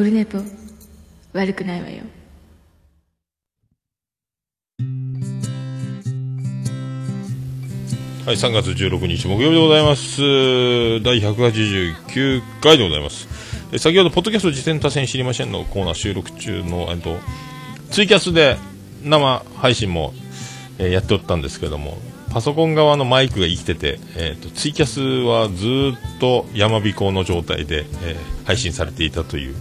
オルネポ悪くないわよはい、3月16日木曜日でございます。第189回でございます。え先ほど、ポッドキャスト自転多戦知りませんのコーナー収録中の、えっと、ツイキャスで生配信も、えーやっておったんですけども、パソコン側のマイクが生きてて、えっと、ツイキャスはずっと山彦の状態で、えー配信されていたという、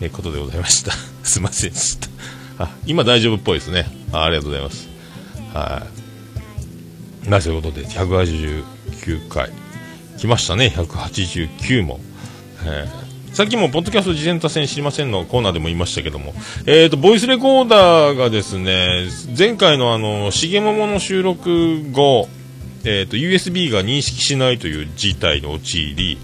えーことでございました。すいませんでした。あ、今大丈夫っぽいですね。あありがとうございます。はい。まあ、そういうことで、189回。来ましたね、189も。えーさっきも、ポッドキャスト事前多戦知りませんのコーナーでも言いましたけども、えっ、と、ボイスレコーダーがですね、前回のあの、しげももの収録後、えっ、と、USB が認識しないという事態に陥り、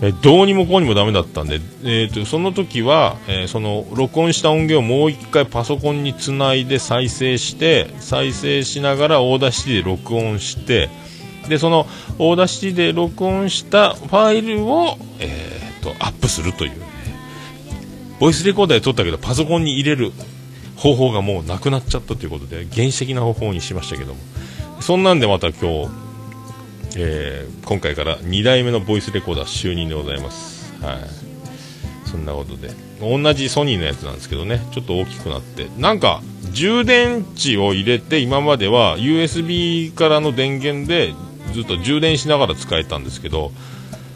えどうにもこうにもダメだったんで、えー、とその時は、えーその録音した音源をもう一回パソコンにつないで再生して再生しながら Audacity で録音してでその Audacity で録音したファイルを、えー、とアップするという、ね、ボイスレコーダーで撮ったけどパソコンに入れる方法がもうなくなっちゃったということで原始的な方法にしましたけども。そんなんでまた今日えー今回から2代目のボイスレコーダー就任でございます。はい。そんなことで。同じソニーのやつなんですけどね、ちょっと大きくなって。なんか、充電池を入れて、今までは USB からの電源でずっと充電しながら使えたんですけど、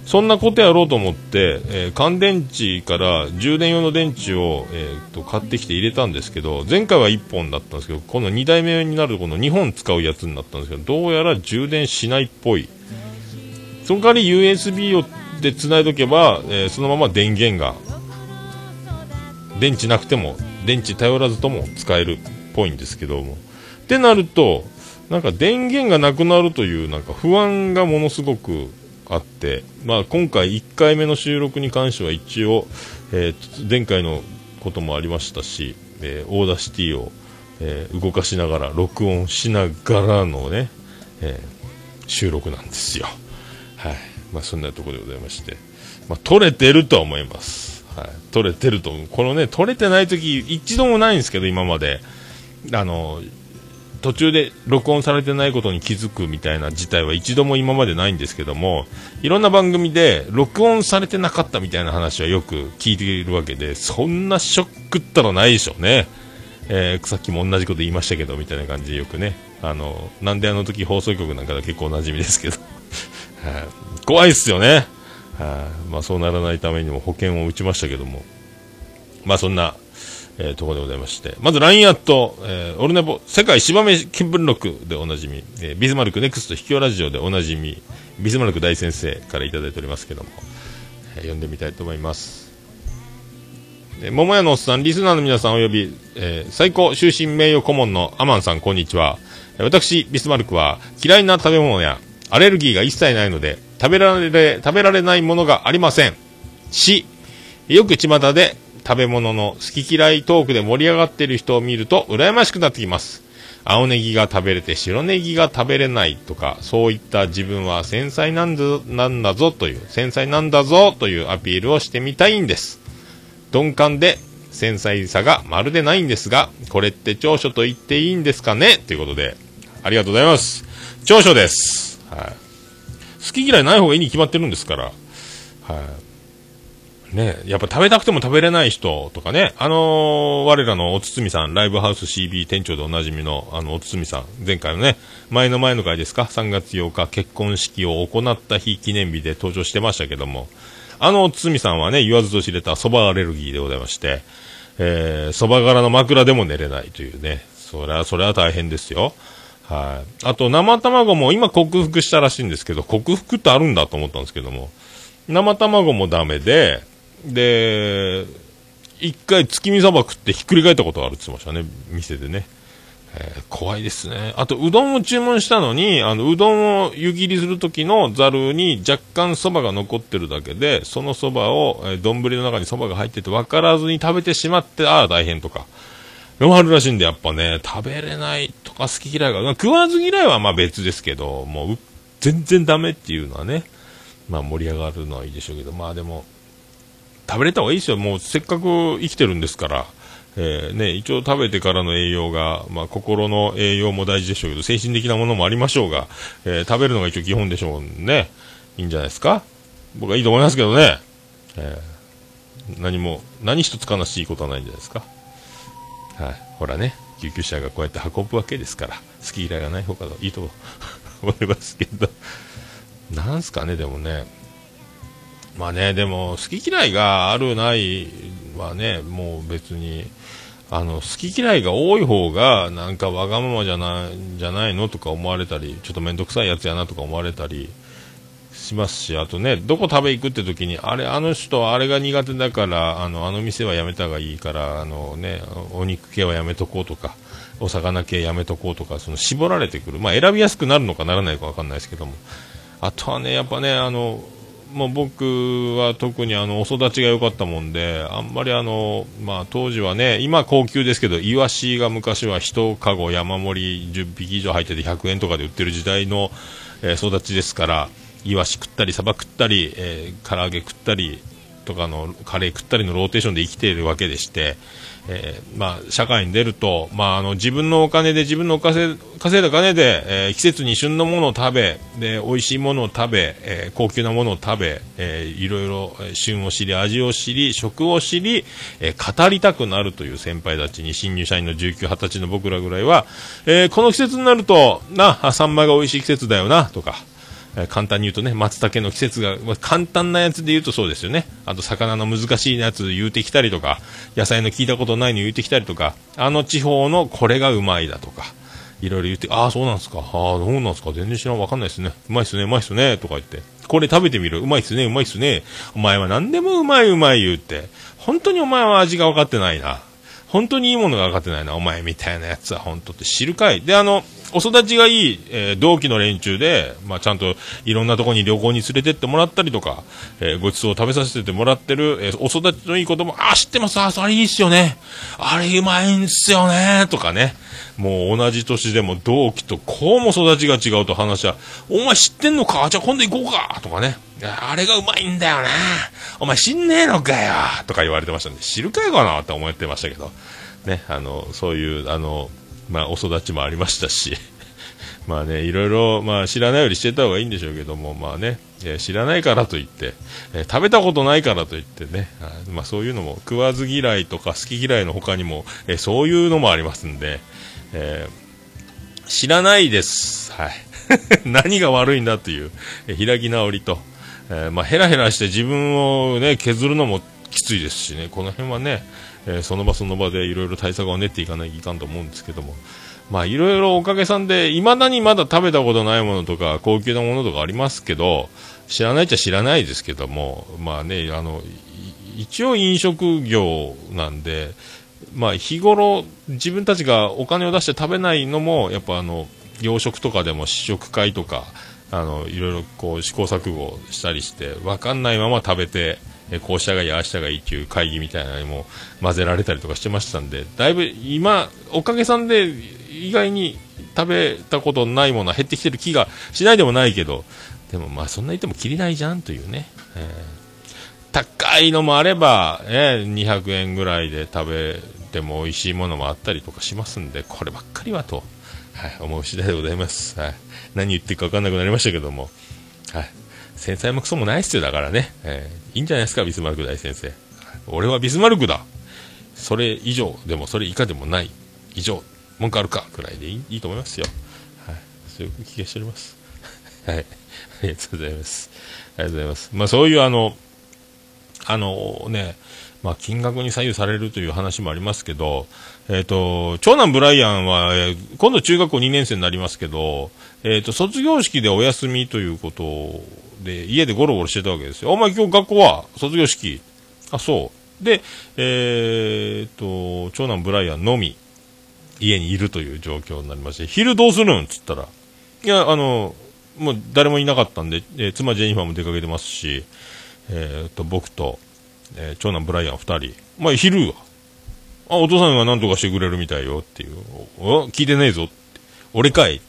そんなことやろうと思って、えー乾電池から充電用の電池を、えーと買ってきて入れたんですけど前回は1本だったんですけどこの2代目になるとこの2本使うやつになったんですけどどうやら充電しないっぽい。その代わり USB をで繋いどけば、えーそのまま電源が電池なくても電池頼らずとも使えるっぽいんですけども。ってなるとなんか電源がなくなるというなんか不安がものすごくあって、まあ、今回1回目の収録に関しては一応、えー前回のこともありましたし、えー Audacity を、えー動かしながら録音しながらのね、え収録なんですよ。はい。まあ、そんなところでございまして。まあ、撮れてるとは思います。はい。撮れてると。このね、撮れてない時、一度もないんですけど、今まで。あの、途中で録音されてないことに気づくみたいな事態は一度も今までないんですけども、いろんな番組で録音されてなかったみたいな話はよく聞いているわけで、そんなショックったらないでしょうね。えーさっきも同じこと言いましたけど、みたいな感じでよくね。あの、なんであの時放送局なんかで結構おなじみですけど。怖いっすよね。はまあそうならないためにも保険を打ちましたけども。まあそんな、えーところでございまして。まず LINE アット、えーオルネポ、世界芝目見聞録でおなじみ、えービズマルクネクスト秘境ラジオでおなじみ、ビズマルク大先生からいただいておりますけども、えー読んでみたいと思います。えー桃屋のおっさん、リスナーの皆さんおよび、えー最高終身名誉顧問のアマンさん、こんにちは。私、ビスマルクは嫌いな食べ物やアレルギーが一切ないので、食べられ、食べられないものがありません。し、よく巷で食べ物の好き嫌いトークで盛り上がっている人を見ると羨ましくなってきます。青ネギが食べれて白ネギが食べれないとか、そういった自分は繊細なんだなんだぞという、繊細なんだぞというアピールをしてみたいんです。鈍感で繊細さがまるでないんですが、これって長所と言っていいんですかね？ということで、ありがとうございます。長所です。はい。好き嫌いない方がいいに決まってるんですから。はい。ねやっぱ食べたくても食べれない人とかね、あのー我らのおつつみさん、ライブハウス CB 店長でおなじみの、あの、おつつみさん、前回のね、前の前の回ですか、3月8日、結婚式を行った日記念日で登場してましたけども、あのおつつみさんはね、言わずと知れた蕎麦アレルギーでございまして、えー、蕎麦柄の枕でも寝れないというね、それは、それは大変ですよ。はい。あと、生卵も今克服したらしいんですけど、克服ってあるんだと思ったんですけども、生卵もダメで、で、一回月見そば食ってひっくり返ったことがあるって言ってましたね、店でね。えー怖いですね。あと、うどんを注文したのに、あの、うどんを湯切りするときのざるに若干そばが残ってるだけで、そのそばを、えー丼の中にそばが入ってて分からずに食べてしまって、ああ、大変とか。のもあるらしいんで、やっぱね、食べれないとか好き嫌いが、まあ食わず嫌いはまあ別ですけど、もう、全然ダメっていうのはね、まあ盛り上がるのはいいでしょうけど、まあでも、食べれた方がいいですよ。もうせっかく生きてるんですから。えー、ね、一応食べてからの栄養が、まあ、心の栄養も大事でしょうけど、精神的なものもありましょうが、えー、食べるのが一応基本でしょうね。いいんじゃないですか？僕はいいと思いますけどね。えー、何も、何一つ悲しいことはないんじゃないですか？はい。ほらね、救急車がこうやって運ぶわけですから、好き嫌いがない方がいいと思いますけど、なんすかね、でもね。まあね、でも、好き嫌いがあるないはね、もう別に、あの、好き嫌いが多い方が、なんかわがままじゃない、じゃないのとか思われたり、ちょっと面倒くさいやつやなとか思われたりしますし、あとね、どこ食べ行くって時に、あれ、あの人、あれが苦手だから、あの、あの店はやめた方がいいから、あのね、お肉系はやめとこうとか、お魚系やめとこうとか、その絞られてくる。まあ、選びやすくなるのかならないかわかんないですけども。あとはね、やっぱね、あの、もう僕は特にあのお育ちが良かったもんで、あんまりあの、まあ、当時はね、今高級ですけど、イワシが昔は1カゴ山盛り10匹以上入ってて100円とかで売ってる時代の、えー、育ちですから、イワシ食ったり、サバ食ったり、えー、唐揚げ食ったりとかのカレー食ったりのローテーションで生きているわけでして、えー、まあ、社会に出ると、まあ、あの自分のお金で自分の稼いだ金で、えー、季節に旬のものを食べで美味しいものを食べ、えー、高級なものを食べ、えー、いろいろ旬を知り味を知り食を知り、え、語りたくなるという先輩たちに新入社員の19、20歳の僕らぐらいは、え、この季節になるとなサンマが美味しい季節だよなとか簡単に言うとね、松茸の季節が、まあ、簡単なやつで言うとそうですよね。あと魚の難しいやつ言うてきたりとか、野菜の聞いたことないの言うてきたりとか、あの地方のこれがうまいだとか、いろいろ言って、ああ、そうなんすか、ああ、どうなんすか、全然知らん、わかんないですね。うまいっすね、うまいっすね、とか言って、これ食べてみる、うまいっすね、うまいっすね、お前は何でもうまいうまい言うて、本当にお前は味が分かってないな。本当にいいものが分かってないな、お前みたいなやつは本当って知るかい。で、あの、お育ちがいい、えー、同期の連中で、まあ、ちゃんといろんなとこに旅行に連れてってもらったりとか、えー、ごちそうを食べさせてもらってる、えー、お育ちのいい子供、あ、知ってます、あ、それいいっすよね。あれうまいんすよね、とかね。もう同じ年でも同期とこうも育ちが違うと話は、お前知ってんのか？じゃあ今度行こうか？とかね。あれがうまいんだよな。お前知んねえのかよ？とか言われてましたんで、知るかよかなって思ってましたけど。ね、あの、そういう、あの、まあ、お育ちもありましたし、まあね、いろいろ、まあ、知らないよりしてた方がいいんでしょうけども、まあね、え、知らないからといって、え、食べたことないからといってね、あまあそういうのも、食わず嫌いとか好き嫌いの他にも、え、そういうのもありますんで、え知らないです。はい。何が悪いんだという、え開き直りと、えまあヘラヘラして自分をね、削るのもきついですしね、この辺はね、えその場その場でいろいろ対策を練っていかないといかんと思うんですけども、まあいろいろおかげさんで、未だにまだ食べたことないものとか、高級なものとかありますけど、知らないっちゃ知らないですけども、まあね、あの、一応飲食業なんで、まあ日頃自分たちがお金を出して食べないのも、やっぱあの、洋食とかでも試食会とか、あの、いろいろこう試行錯誤したりして、わかんないまま食べて、えこうしたがいい、ああしたがいいっていう会議みたいなのにも混ぜられたりとかしてましたんで、だいぶ今、おかげさんで意外に食べたことないものは減ってきてる気がしないでもないけど、でもまあそんな言ってもきりないじゃんというね、えー、高いのもあれば、え、200円ぐらいで食べても美味しいものもあったりとかしますんで、こればっかりはと、はい、思う次第でございます。はい、何言ってるか分かんなくなりましたけども、はい繊細もクソもないっすよ、だからね。えー、いいんじゃないですか、ビスマルク大先生。俺はビスマルクだ。それ以上でも、それ以下でもない。以上、文句あるかくらいでいいいいと思いますよ。はい。そういう気がしております。はい。ありがとうございます。ありがとうございます。まあそういうあの、あのね、まあ、金額に左右されるという話もありますけど、えっ、ー、と、長男ブライアンは、えー、今度中学校2年生になりますけど、えっ、ー、と、卒業式でお休みということで、家でゴロゴロしてたわけですよ。お前今日学校は？卒業式あ、そう。で、えっと、長男ブライアンのみ、家にいるという状況になりまして、昼どうするん？っつったら、いや、あの、もう誰もいなかったんで、え、妻ジェニファーも出かけてますし、えー、と、僕と、えー、長男ブライアン2人。まあ、昼は。あ、お父さんが何とかしてくれるみたいよっていう。お聞いてねえぞ。俺かい。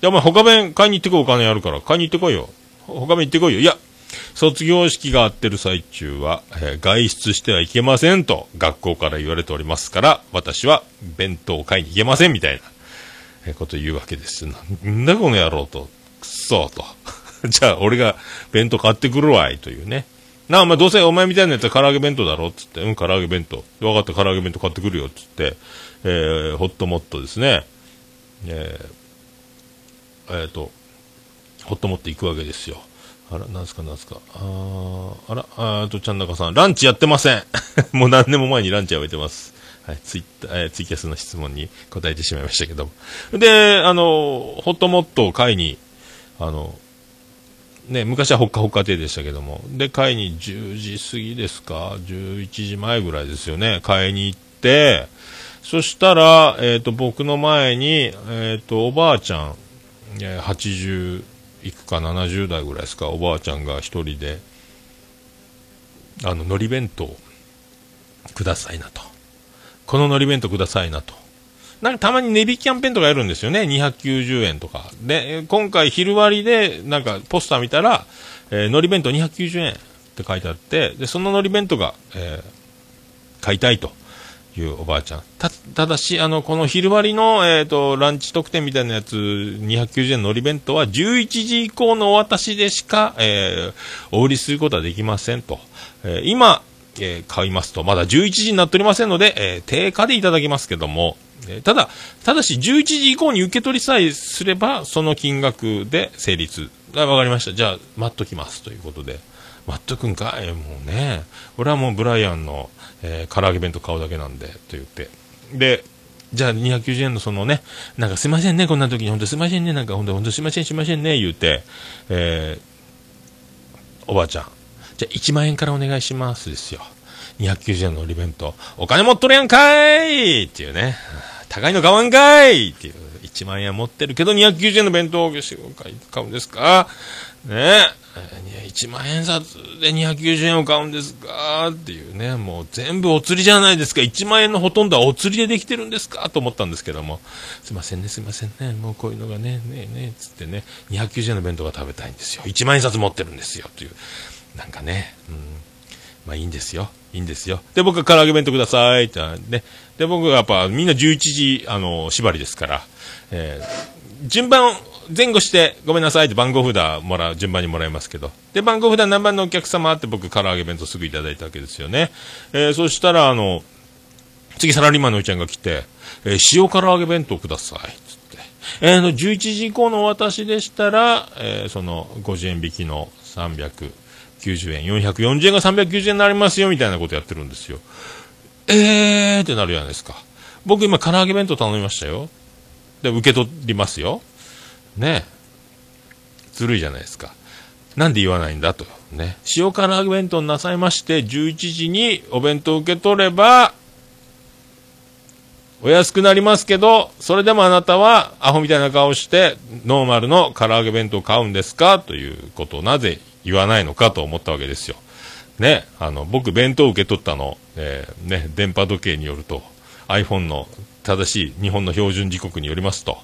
じゃあお前他弁買いに行ってこいお金あるから。買いに行ってこいよ。他弁行ってこいよ。いや、卒業式があってる最中は、えー外出してはいけませんと学校から言われておりますから、私は弁当を買いに行けませんみたいな、えこと言うわけです。なんだこの野郎と、くっそーと。じゃあ俺が弁当買ってくるわいというね。なあ、まあ、どうせお前みたいなやつは唐揚げ弁当だろっつって、うん、唐揚げ弁当。分かった、唐揚げ弁当買ってくるよっつって、えー、ホットモットですね。えー、えーと、ホットモット行くわけですよ。あら、なんすかなんすか。あー、あら、あーと、ちゃんなかさん、ランチやってません。もう何年も前にランチやめてます。はい、ツイッター、えーツイキャスの質問に答えてしまいましたけども。で、あの、ホットモットを買いに、あの、ね、昔はほっかほっか亭でしたけども、で、買いに10時過ぎですか、11時前ぐらいですよね、買いに行って、そしたら、えっ、と、僕の前に、えっ、と、おばあちゃん、えー80いくか70代ぐらいですか、おばあちゃんが一人で、あの、海苔弁当くださいなと。この海苔弁当くださいなと。なんかたまに値引きキャンペーンとかやるんですよね。290円とか。で、今回昼割りで、なんかポスター見たら、えー海苔弁当290円って書いてあって、で、その海苔弁当が、えー買いたいというおばあちゃん。た、ただし、あの、この昼割りの、えっ、と、ランチ特典みたいなやつ、290円の海苔弁当は11時以降のお渡しでしか、えーお売りすることはできませんと。えー今、え買いますと、まだ11時になっておりませんので、え定価でいただきますけども、えーただ、ただし11時以降に受け取りさえすれば、その金額で成立。あわかりました。じゃあ、待っときます。ということで。待っとくんか？いもうね。俺はもうブライアンの、えー唐揚げ弁当買うだけなんで、と言って。で、じゃあ290円のそのね、なんかすいませんね、こんな時に、ほんとすいませんね、なんかほんと、ほんとすいません、すいませんね、言うて、えーおばあちゃん、じゃあ1万円からお願いしますですよ。290円のリベント。お金持っとるやんかいっていうね。高いの買わんかいっていう。1万円持ってるけど290円の弁当を買うんですか？ねえ。1万円札で290円を買うんですか？っていうね。もう全部お釣りじゃないですか。1万円のほとんどはお釣りでできてるんですか？と思ったんですけども。すいませんね、すいませんね。もうこういうのがね、ねえねえ、つってね。290円の弁当が食べたいんですよ。1万円札持ってるんですよ。という。なんかね。うん。まあいいんですよ。いいんですよ。で、僕は唐揚げ弁当くださいってね。で、僕がやっぱみんな11時、あの、縛りですから、えー順番前後してごめんなさいって番号札もらう、順番にもらいますけど。で、番号札何番のお客様って僕唐揚げ弁当すぐいただいたわけですよね。えーそしたら、あの、次サラリーマンのおいちゃんが来て、えー塩唐揚げ弁当ください。つって。えーの、11時以降のお渡しでしたら、えーその、50円引きの300 390円、440円が390円になりますよ、みたいなことやってるんですよ。えーってなるじゃないですか。僕今、唐揚げ弁当頼みましたよ。で、受け取りますよ。ね。ずるいじゃないですか。なんで言わないんだと。ね。塩唐揚げ弁当なさいまして、11時にお弁当受け取れば、お安くなりますけど、それでもあなたはアホみたいな顔して、ノーマルの唐揚げ弁当を買うんですか？ということをなぜ言わないのかと思ったわけですよ。ね、あの、僕弁当受け取ったの、えーね、電波時計によると、iPhone の正しい日本の標準時刻によりますと、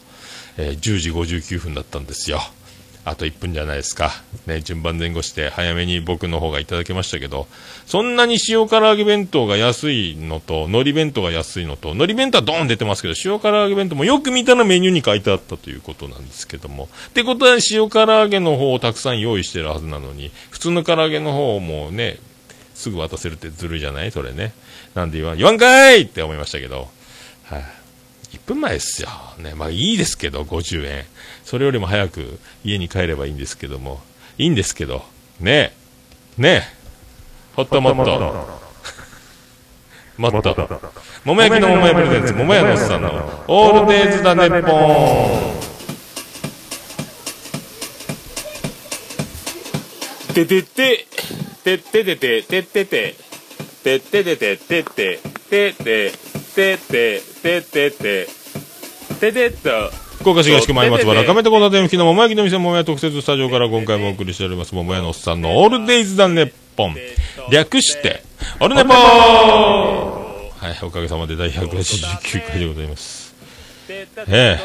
えー10時59分だったんですよ。あと1分じゃないですか。ね、順番前後して早めに僕の方がいただきましたけど、そんなに塩唐揚げ弁当が安いのと、海苔弁当が安いのと、海苔弁当はドーン出てますけど、塩唐揚げ弁当もよく見たらメニューに書いてあったということなんですけども。ってことは塩唐揚げの方をたくさん用意してるはずなのに、普通の唐揚げの方もね、すぐ渡せるってずるいじゃない？それね。なんで言わん、言わんかいって思いましたけど。はい、1分前ですよ。ね、まあいいですけど、50円。それよりも早く家に帰ればいいんですけども。いいんですけど。ねえ。ねえ。ほっともっと。もっと。桃焼きの桃屋プレゼンツ、桃屋のおっさんの、オールデイズだネッポン。ててて、てっててて、てってて、てっててて、てって、てって、てって、てってて、ててっと。福岡市東区前松原亀戸小建付きの桃焼きの店桃屋特設スタジオから今回もお送りしております桃屋のおっさんのオールデイズだネッポン。略して、オルネポーはい、おかげさまで第189回でございます。ええ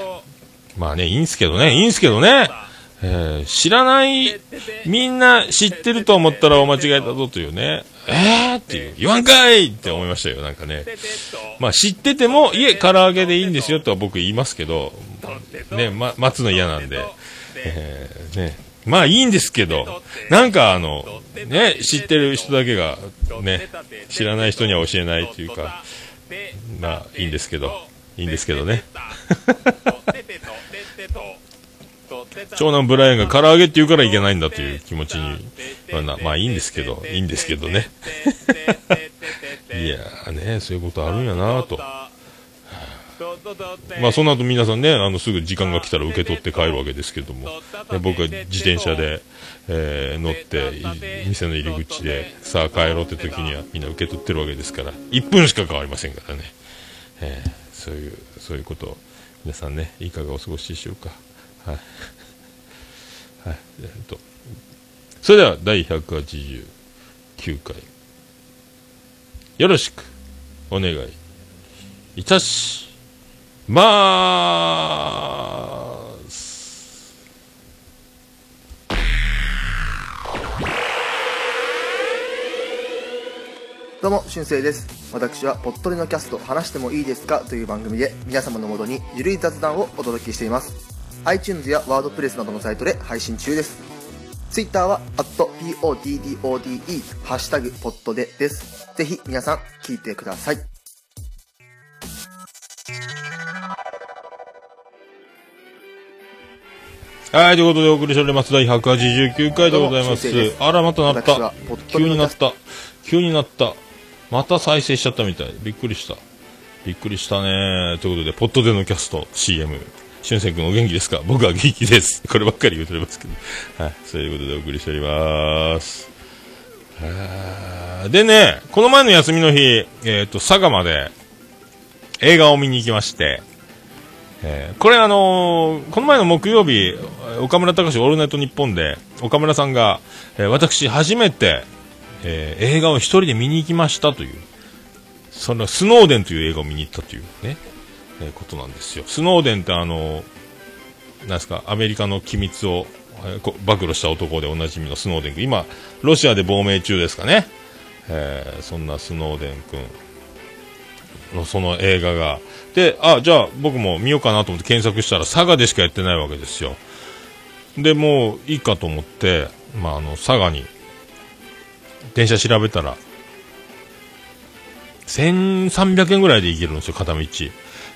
まあね、いいんすけどね、いいんすけどね。えー知らない、みんな知ってると思ったらお間違えたぞというね、えーっていう、言わんかいって思いましたよ、なんかね。まあ知ってても、いえ、唐揚げでいいんですよとは僕言いますけど、ね、ま、待つの嫌なんで、えーね、まあいいんですけど、なんかあの、ね、知ってる人だけが、ね、知らない人には教えないというか、まあいいんですけど、いいんですけどね。長男ブライアンが唐揚げって言うからいけないんだという気持ちに、まあな、まあいいんですけど、いいんですけどね。いやーね、そういうことあるんやなと。まあその後皆さんね、あのすぐ時間が来たら受け取って帰るわけですけども、で僕は自転車で、えー乗って、い店の入り口で、さあ帰ろうって時にはみんな受け取ってるわけですから、1分しか変わりませんからね。えーそういう、そういうことを、皆さんね、いかがお過ごしでしょうか。はい。はい。えっと、それでは第189回、よろしくお願いいたしまーす。どうも、しゅんせいです。私は、ぽっとりのキャスト、話してもいいですか？という番組で、皆様のもとにゆるい雑談をお届けしています。iTunes やワードプレスなどのサイトで配信中です。Twitter は、@poddode、ハッシュタグ、ポットでです。ぜひ、皆さん、聞いてください。はい、ということでお送りしております。第189回でございますあら、またなった急になった。急になった。また再生しちゃったみたい。びっくりした。びっくりしたね。ということで、ポットでのキャスト CM。しゅんせい君お元気ですか？僕は元気です。こればっかり言うておりますけど。はい、そういうことでお送りしております。でね、この前の休みの日、えっ、と、佐賀まで映画を見に行きまして、えーこれあのーこの前の木曜日、岡村隆史オールナイトニッポンで、岡村さんが、えー私初めて、え映画を一人で見に行きましたという、そのスノーデンという映画を見に行ったというね、えーことなんですよ。スノーデンってあのなんですか、アメリカの機密を、えーこ暴露した男でおなじみのスノーデン君、今、ロシアで亡命中ですかね。えーそんなスノーデン君のその映画が。で、あ、じゃあ僕も見ようかなと思って検索したら佐賀でしかやってないわけですよ。で、もういいかと思って、まあ、あの、佐賀に、電車調べたら、1300円ぐらいで行けるんですよ、片道。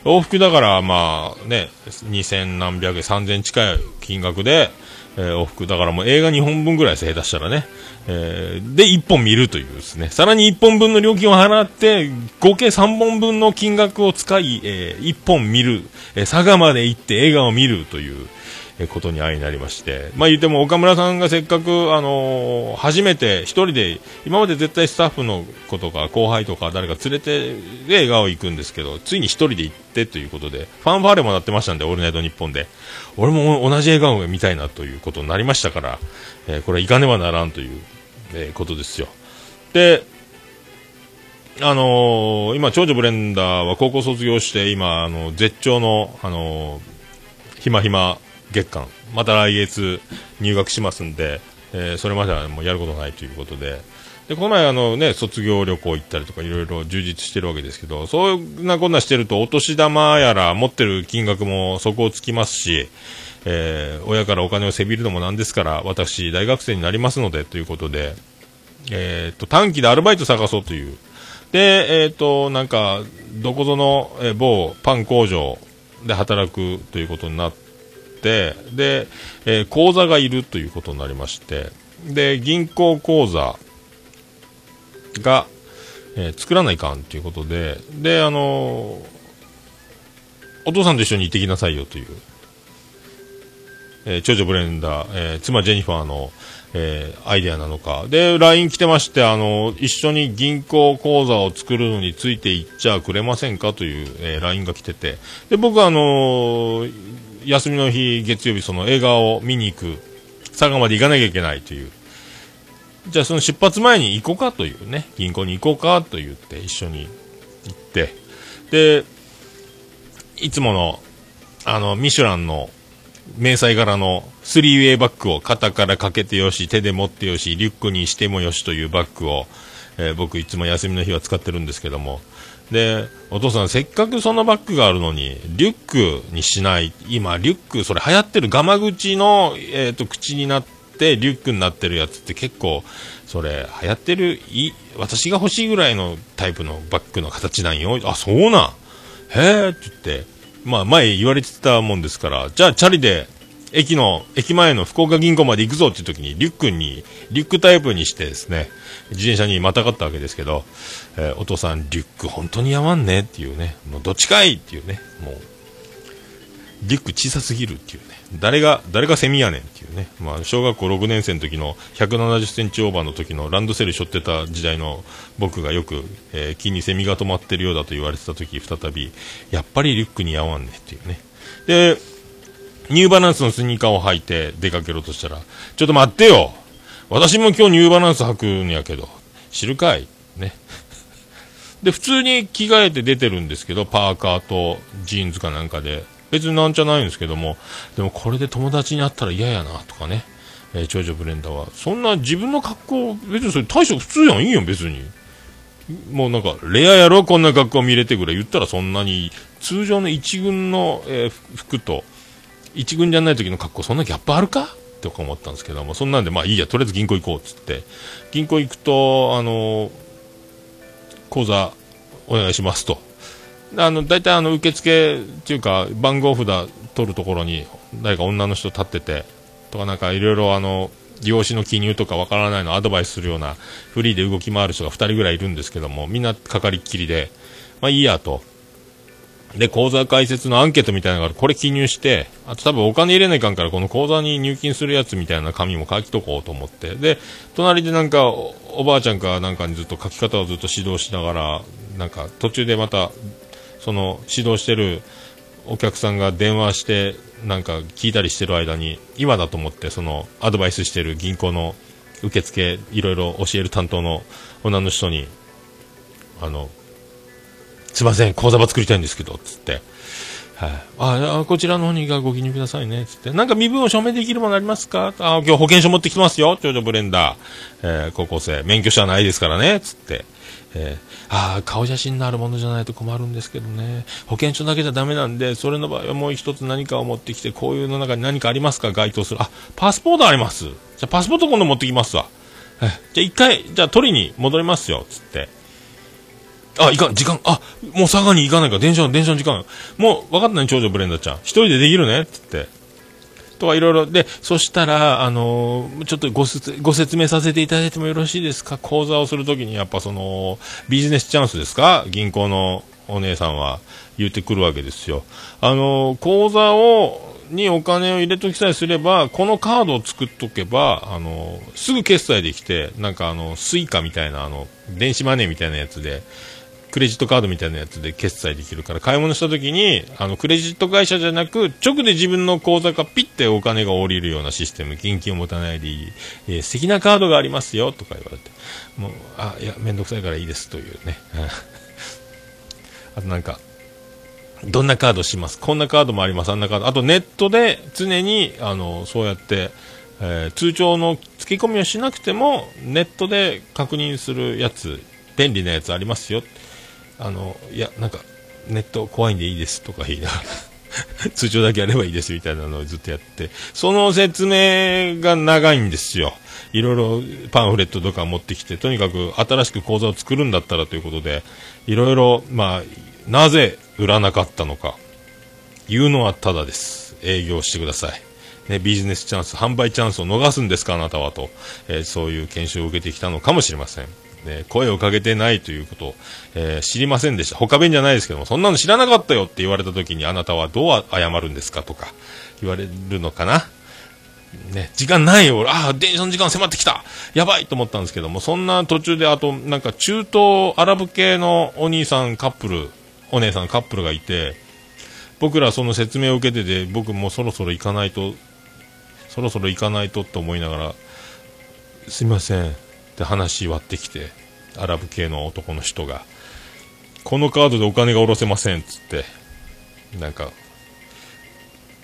往復だから、まあね、2000何百円、3000近い金額で、えー往復、だからもう映画2本分ぐらいです、下手したらね。えーで、1本見るというですね。さらに1本分の料金を払って、合計3本分の金額を使い、え1本見る、えー佐賀まで行って映画を見るという、ことに相なりまして。まあ言っても岡村さんがせっかく、あのー初めて一人で、今まで絶対スタッフの子とか後輩とか誰か連れてで映画を行くんですけど、ついに一人で行ってということで、ファンファーレもなってましたんで、オールナイトニッポンで。俺も同じ映画を見たいなということになりましたから、えーこれ行かねばならんという、えーことですよ。で、あのー今、長女ブレンダーは高校卒業して、今、あの、絶頂の、あのーひまひま月間、また来月入学しますんで、えーそれまではもうやることないということで、で、この前あのね、卒業旅行行ったりとかいろいろ充実してるわけですけど、そんなこんなしてるとお年玉やら持ってる金額も底をつきますし、えー親からお金をせびるのもなんですから、私大学生になりますのでということで、えー、と短期でアルバイト探そうという。で、えっ、と、なんか、どこぞの、え某パン工場で働くということになって、で、えー口座がいるということになりまして、で、銀行口座が、えー作らないかんということで、で、あのーお父さんと一緒に行ってきなさいよという、えー長女ブレンダー、えー妻ジェニファーの、えーアイデアなのか。で、LINE 来てまして、あの、一緒に銀行口座を作るのについて行っちゃくれませんかという、えー LINE が来てて。で、僕はあのー休みの日、月曜日、その映画を見に行く、佐賀まで行かなきゃいけないという。じゃあその出発前に行こうかというね、銀行に行こうかと言って一緒に行って、で、いつもの、あの、ミシュランの迷彩柄のスリーウェイバッグを肩からかけてよし、手で持ってよし、リュックにしてもよしというバッグを、えー僕いつも休みの日は使ってるんですけども。で、お父さんせっかくそのバッグがあるのに、リュックにしない。今、リュック、それ流行ってるガマ口の、えっ、と、口になって、リュックになってるやつって結構、それ、流行ってる、い、私が欲しいぐらいのタイプのバッグの形なんよ。あ、そうなん。へえって言って、まあ前言われてたもんですから、じゃあチャリで駅の、駅前の福岡銀行まで行くぞっていう時にリュックに、リュックタイプにしてですね、自転車にまたがったわけですけど、えーお父さんリュック本当にやまんねっていうね、もうどっちかいっていうね、もう、リュック小さすぎるっていうね、誰が、誰がセミやねんっていうね、まあ小学校6年生の時の170センチオーバーの時のランドセル背負ってた時代の僕がよく、えー木にセミが止まってるようだと言われてた時再び、やっぱりリュックに合わんねっていうね。で、ニューバランスのスニーカーを履いて出かけろとしたら、ちょっと待ってよ私も今日ニューバランス履くんやけど、知るかい？ね。で、普通に着替えて出てるんですけど、パーカーとジーンズかなんかで。別になんじゃないんですけども、でもこれで友達に会ったら嫌やなとかね。えー長女ブレンダーは。そんな自分の格好、別にそれ大した普通やん、いいよ、別に。もうなんか、レアやろ、こんな格好見れてぐらい言ったらそんなに、通常の一軍の、えー服と、一軍じゃない時の格好、そんなギャップあるか？とか思ったんですけども、そんなんで、まあいいや、とりあえず銀行行こうっつって、銀行行くと、あの口座お願いしますと。あの、大体あの、受付っていうか、番号札取るところに、誰か女の人立ってて、とかなんかいろいろあの、用紙の記入とかわからないのアドバイスするような、フリーで動き回る人が2人ぐらいいるんですけども、みんなかかりっきりで、まあいいやと。で、口座開設のアンケートみたいなのがある。これ記入して、あと多分お金入れないかんから、この口座に入金するやつみたいな紙も書きとこうと思って。で、隣でなんかお、おばあちゃんかなんかにずっと書き方をずっと指導しながら、なんか途中でまた、その指導してるお客さんが電話して、なんか聞いたりしてる間に、今だと思って、そのアドバイスしてる銀行の受付、いろいろ教える担当の女の人に、あの、すいません、口座場作りたいんですけど、つって。はい。あ、あこちらの方にがご記入くださいね、つって。なんか身分を証明できるものありますか？あ、今日保険証持ってきてますよ、長女ブレンダー。えー高校生。免許証はないですからね、つって。えーあ顔写真のあるものじゃないと困るんですけどね。保険証だけじゃダメなんで、それの場合はもう一つ何かを持ってきて、こういうの中に何かありますか？該当する。あ、パスポートあります。じゃあパスポート今度持ってきますわ。えじゃあ一回、じゃあ取りに戻りますよ、つって。あ、いかん、時間、あ、もう佐賀に行かないか、電車の、電車の時間。もう、分かったね、長女ブレンダちゃん。一人でできるねつって。とかいろいろ。で、そしたら、あのーちょっとご説ご説明させていただいてもよろしいですか？講座をするときに、やっぱその、ビジネスチャンスですか？銀行のお姉さんは言ってくるわけですよ。あのー口座を、にお金を入れときさえすれば、このカードを作っとけば、あのすぐ決済できて、なんかあの、スイカみたいな、あの、電子マネーみたいなやつで、クレジットカードみたいなやつで決済できるから、買い物した時に、あの、クレジット会社じゃなく、直で自分の口座からピッてお金が降りるようなシステム、現金を持たないでいい、えー素敵なカードがありますよ、とか言われて、もう、あ、いや、めんどくさいからいいです、というね。あとなんか、どんなカードします？こんなカードもあります、あんなカード。あとネットで常に、あの、そうやって、えー通帳の付け込みをしなくても、ネットで確認するやつ、便利なやつありますよ。あの、いや、なんか、ネット怖いんでいいですとか言いながら、通帳だけやればいいですみたいなのをずっとやって、その説明が長いんですよ。いろいろパンフレットとか持ってきて、とにかく新しく講座を作るんだったらということで、いろいろ、まあ、なぜ売らなかったのか、言うのはただです。営業してください。ね、ビジネスチャンス、販売チャンスを逃すんですか、あなたはと、えーそういう研修を受けてきたのかもしれません。ね、声をかけてないということを、えー知りませんでした。他弁じゃないですけども、そんなの知らなかったよって言われた時にあなたはどう謝るんですかとか言われるのかな。ね、時間ないよ、ああ、電車の時間迫ってきたやばいと思ったんですけども、そんな途中であと、なんか中東アラブ系のお兄さんカップル、お姉さんカップルがいて、僕らその説明を受けてて、僕もそろそろ行かないと、そろそろ行かないとと思いながら、すいませんって話割ってきて、アラブ系の男の人が、このカードでお金が下ろせませんっつって、なんか、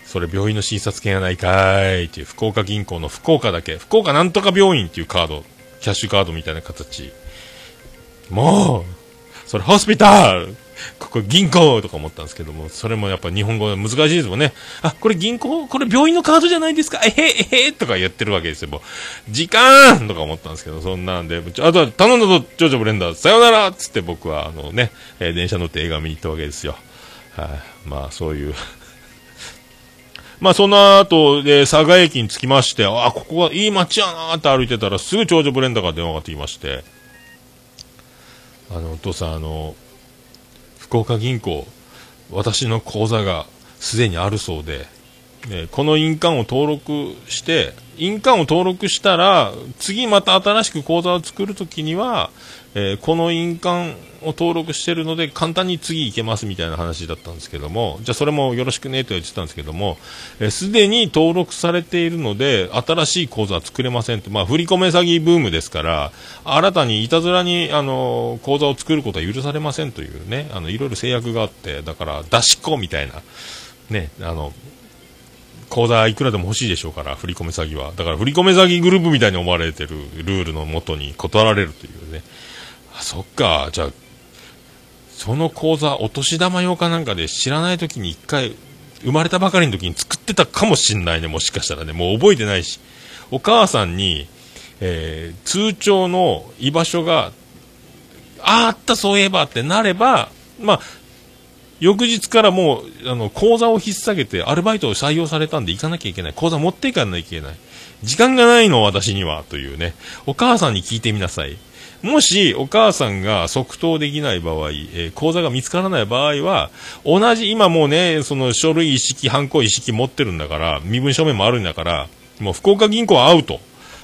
それ病院の診察券やないかーいっていう福岡銀行の福岡だけ、福岡なんとか病院っていうカード、キャッシュカードみたいな形。もう、それホスピタルここ銀行とか思ったんですけども、それもやっぱ日本語難しいですもんね。あ、これ銀行？これ病院のカードじゃないですか？えへえへ？とか言ってるわけですよ。もう、時間！とか思ったんですけど、そんなんで、あとは頼んだぞ、ジョジョブレンダー、さよなら！つって僕は、あのね、えー、電車乗って映画見に行ったわけですよ。はい、まあそういう。まあその後、で、佐賀駅に着きまして、あ、ここはいい街やなーって歩いてたら、すぐ長女ブレンダーが電話がかってきまして、あの、お父さん、あの、福岡銀行、私の口座がすでにあるそうで、え、この印鑑を登録して、印鑑を登録したら、次また新しく口座を作るときには、えー、この印鑑を登録してるので、簡単に次行けますみたいな話だったんですけども、じゃあそれもよろしくねと言ってたんですけども、す、え、で、に登録されているので、新しい口座は作れませんって、まあ、振り込め詐欺ブームですから、新たにいたずらに、あの、口座を作ることは許されませんというね、あの、いろいろ制約があって、だから、出し子みたいな、ね、あの、口座いくらでも欲しいでしょうから、振り込め詐欺は。だから振り込め詐欺グループみたいに思われてるルールのもとに断られるというね。あ、そっか。じゃあ、その口座、お年玉用かなんかで知らない時に一回、生まれたばかりの時に作ってたかもしんないね、もしかしたらね。もう覚えてないし。お母さんに、えー、通帳の居場所が、ああったそういえばってなれば、まあ、翌日からもう、あの、講座を引っ提げて、アルバイトを採用されたんで行かなきゃいけない。講座持っていかなきゃいけない。時間がないの、私には、というね。お母さんに聞いてみなさい。もし、お母さんが即答できない場合、えー、講座が見つからない場合は、同じ、今もうね、その書類一式、犯行一式持ってるんだから、身分証明もあるんだから、もう福岡銀行はアウト。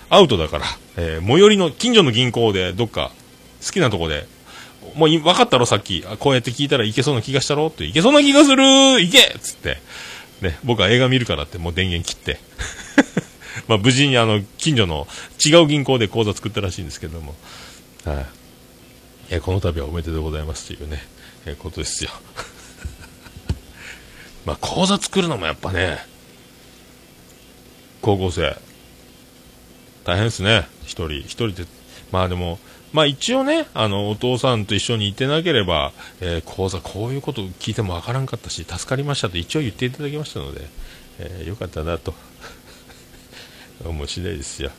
アウトだから、えー、最寄りの、近所の銀行で、どっか、好きなとこで、もう分かったろ、さっき。こうやって聞いたらいけそうな気がしたろ？って、いけそうな気がするいけっつって。ね、僕は映画見るからってもう電源切って。まあ無事にあの、近所の違う銀行で口座作ったらしいんですけども。はい、この度はおめでとうございますというね、えことですよ。まあ口座作るのもやっぱね、高校生、大変ですね。一人、一人で。まあでも、まあ一応ね、あの、お父さんと一緒にいてなければ、えー、講座こういうこと聞いてもわからんかったし、助かりましたと一応言っていただきましたので、えー、よかったなと思う次第ですよ。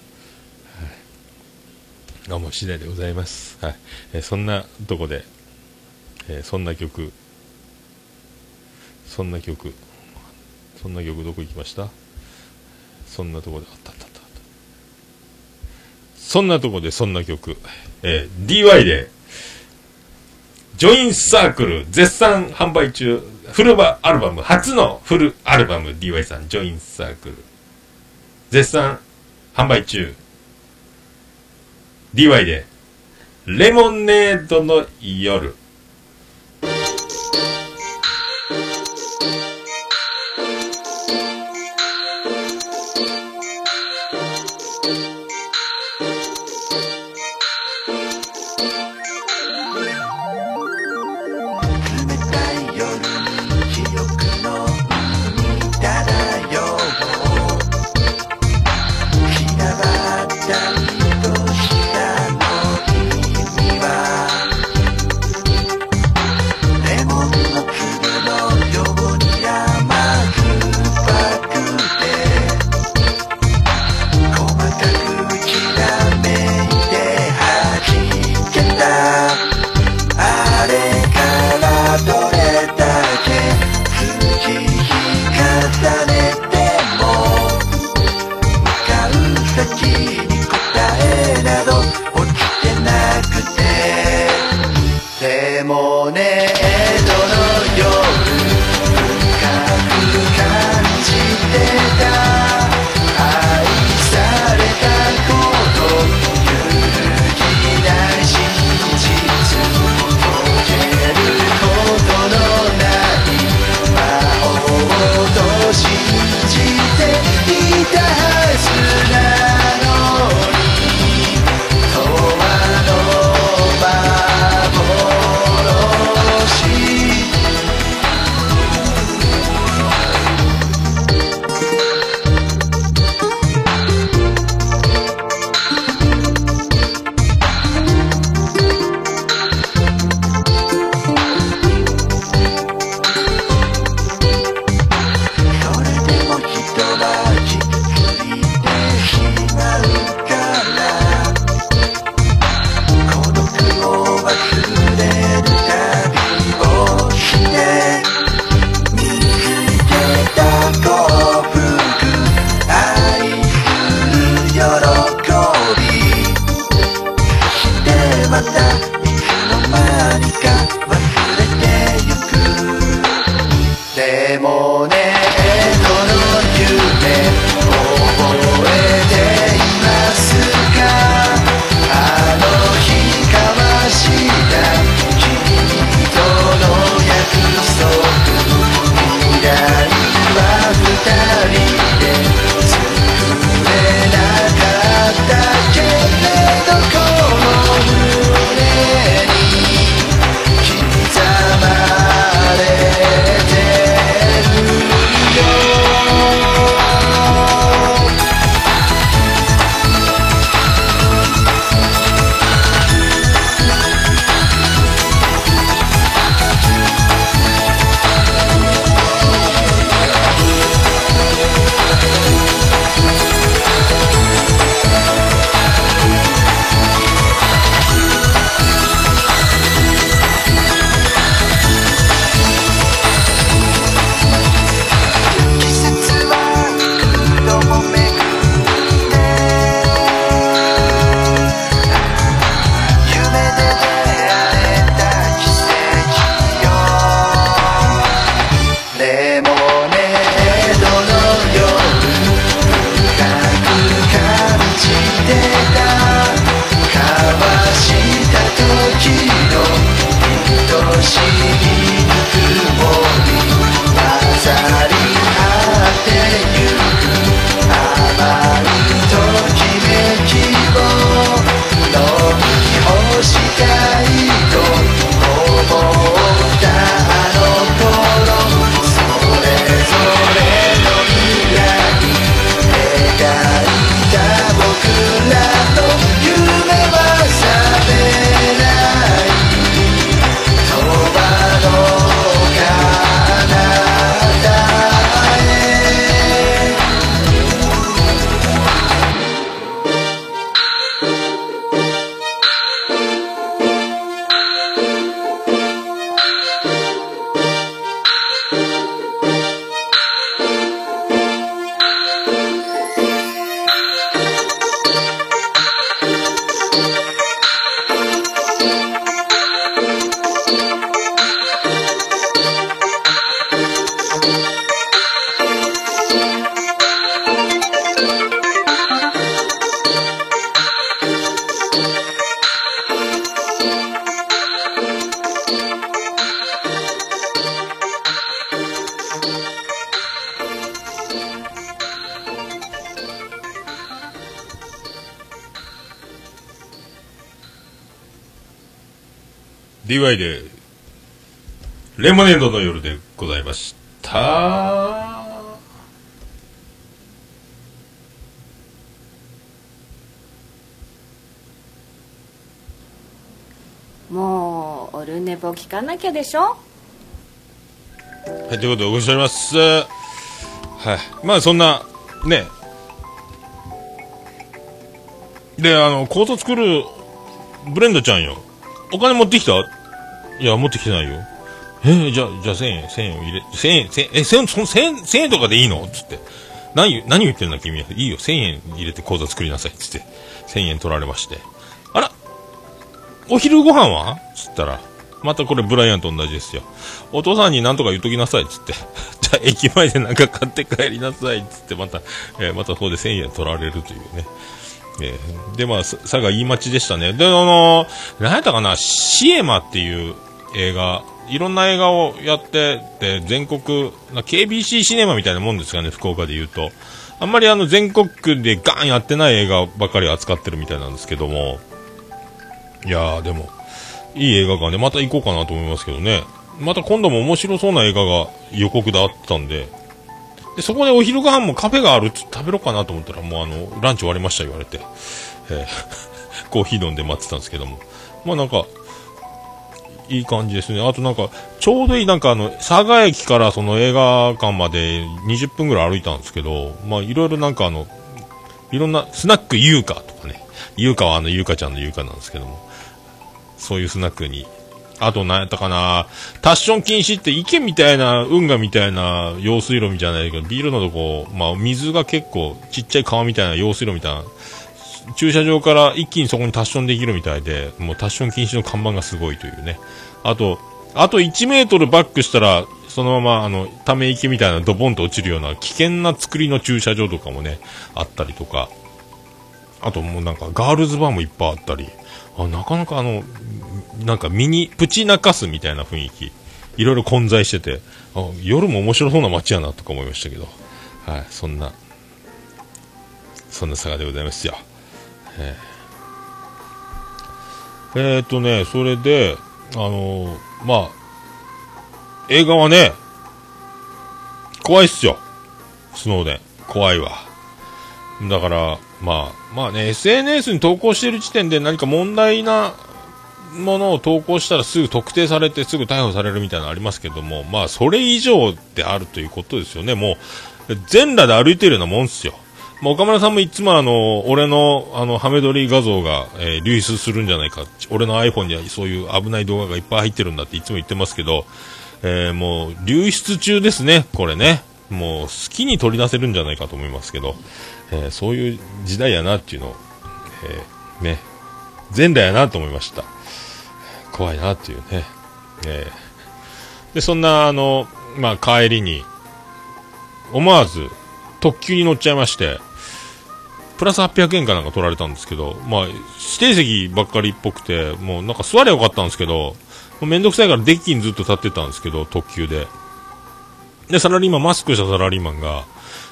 はい、思う次第でございます。はい。えー、そんなとこで、えそんな曲、そんな曲、そんな曲どこ行きました？そんなとこで、あったあった。そんなとこでそんな曲、えー、DY で、ジョインサークル絶賛販売中、フルバアルバム、初のフルアルバム、DY さん、ジョインサークル。絶賛販売中。DY で、レモネードの夜。レモネードの夜でございました。もうオルネポ聞かなきゃでしょ？はい、ということでお越ししております。はい。まあそんな、ね。で、あの、コート作るブレンドちゃんよ。お金持ってきた？いや、持ってきてないよ。えーじゃあ、じゃあ1000円、1000円を入れ、1000円、1000円、え、1000円、その1000円、とかでいいの？つって。何、何言ってんだ君は。いいよ、1000円入れて口座作りなさい。つって。1000円取られまして。あらお昼ご飯は？つったら、またこれブライアンと同じですよ。お父さんに何とか言っときなさい。つって。じゃあ駅前でなんか買って帰りなさい。つって、また、えーまたここで1000円取られるというね。えーで、まあ、さ佐賀言い待ちでしたね。で、あのー、何やったかな、シエマっていう映画、いろんな映画をやって、で、全国、KBC シネマみたいなもんですかね、福岡で言うと。あんまりあの、全国でガンやってない映画ばかり扱ってるみたいなんですけども、いやー、でも、いい映画館でまた行こうかなと思いますけどね。また今度も面白そうな映画が予告であったんで、で、そこでお昼ご飯もカフェがあるっつって食べろかなと思ったら、もうあの、ランチ終わりました言われて、えーコーヒー飲んで待ってたんですけども、まあなんか、いい感じですね。あとなんか、ちょうどいい、なんかあの、佐賀駅からその映画館まで20分ぐらい歩いたんですけど、まあいろいろなんかあの、いろんな、スナック優香とかね、優香はあの優香ちゃんの優香なんですけども、そういうスナックに、あと何やったかな、タッション禁止って池みたいな、運河みたいな用水路みたいなけど、ビールのとこ、まあ水が結構ちっちゃい川みたいな用水路みたいな、駐車場から一気にそこにタッションできるみたいで、もうタッション禁止の看板がすごいというね。あと、あと1メートルバックしたら、そのまま、あの、ため池みたいなドボンと落ちるような危険な作りの駐車場とかもね、あったりとか、あともうなんかガールズバーもいっぱいあったり、あなかなかあの、なんかミニ、プチ中洲みたいな雰囲気、いろいろ混在してて、あ夜も面白そうな街やなとか思いましたけど、はい、そんな、そんな佐賀でございますよ。えー、とね、それで、あのー、まあ、映画はね、怖いっすよ。スノーデン。怖いわ。だから、まあ、まあね、SNS に投稿してる時点で何か問題なものを投稿したらすぐ特定されてすぐ逮捕されるみたいなのありますけども、まあ、それ以上であるということですよね。もう、全裸で歩いてるようなもんっすよ。まあ、岡村さんもいつもあの、俺の、あの、ハメ撮り画像が、えー、流出するんじゃないか。俺の iPhone にはそういう危ない動画がいっぱい入ってるんだっていつも言ってますけど、えー、もう、流出中ですね、これね。もう、好きに取り出せるんじゃないかと思いますけど、えー、そういう時代やなっていうのを、えー、ね、前代やなと思いました。怖いなっていうね。えー、で、そんな、あの、まあ、帰りに、思わず、特急に乗っちゃいまして、プラス800円かなんか取られたんですけど、まあ、指定席ばっかりっぽくて、もうなんか座りゃよかったんですけど、もうめんどくさいからデッキにずっと立ってたんですけど、特急で。で、サラリーマン、マスクしたサラリーマンが、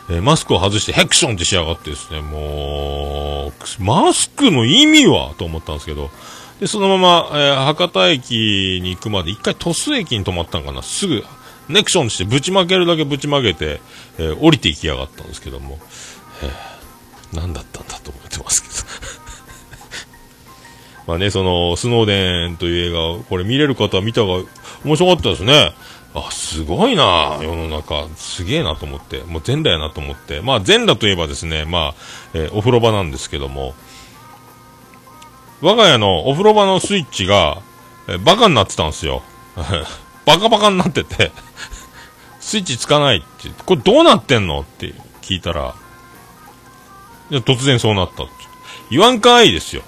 えー、マスクを外してヘクションってしやがってですね、もう、マスクの意味は？と思ったんですけど、で、そのまま、えー、博多駅に行くまで一回鳥栖駅に止まったんかな、すぐ、ネクションしてぶちまけるだけぶちまけて、えー、降りていきやがったんですけども、えー。何だったんだと思ってますけど まあね、その、スノーデンという映画、これ見れる方は見たが面白かったですね。あ、すごいな世の中。すげえなと思って。もう全裸やなと思って。まあ全裸といえばですね、まあ、えー、お風呂場なんですけども、我が家のお風呂場のスイッチが、えー、バカになってたんですよ。バカバカになってて スイッチつかないって、これどうなってんのって聞いたら、突然そうなった言わんかいですよ。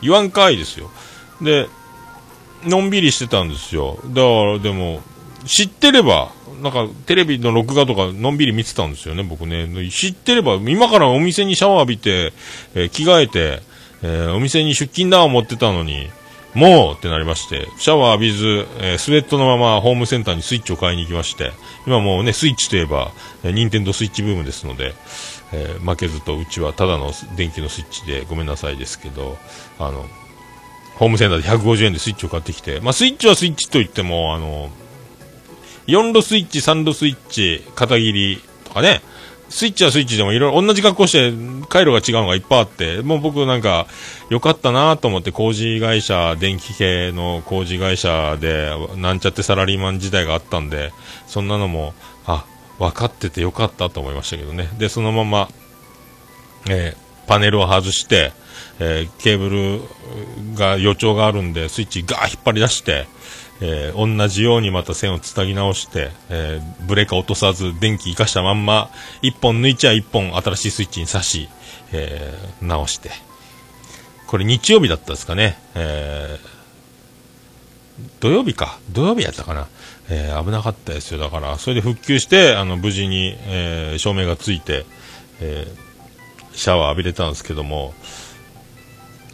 言わんかいですよ。で、のんびりしてたんですよ。だからでも、知ってれば、なんかテレビの録画とかのんびり見てたんですよね、僕ね。知ってれば、今からお店にシャワー浴びて、えー、着替えて、えー、お店に出勤だを持ってたのに、もうってなりまして、シャワー浴びず、えー、スウェットのままホームセンターにスイッチを買いに行きまして、今もうね、スイッチといえば、えー、ニンテンドスイッチブームですので、えー、負けずとうちはただの電気のスイッチでごめんなさいですけど、あの、ホームセンターで150円でスイッチを買ってきて、まあ、スイッチはスイッチといっても、あの、4度スイッチ、3度スイッチ、片切りとかね、スイッチはスイッチでもいろいろ同じ格好して回路が違うのがいっぱいあって、もう僕なんか良かったなと思って工事会社、電気系の工事会社でなんちゃってサラリーマン時代があったんで、そんなのも、あ、分かっててよかったと思いましたけどね。で、そのまま、えー、パネルを外して、えー、ケーブルが予兆があるんで、スイッチガー引っ張り出して、えー、同じようにまた線をつなぎ直して、えー、ブレーカー落とさず、電気生かしたまんま、1本抜いちゃ1本新しいスイッチに挿し、えー、直して。これ日曜日だったですかね。えー、土曜日か。土曜日やったかな。えー、危なかったですよ。だから、それで復旧して、あの、無事に、えー、照明がついて、えー、シャワー浴びれたんですけども、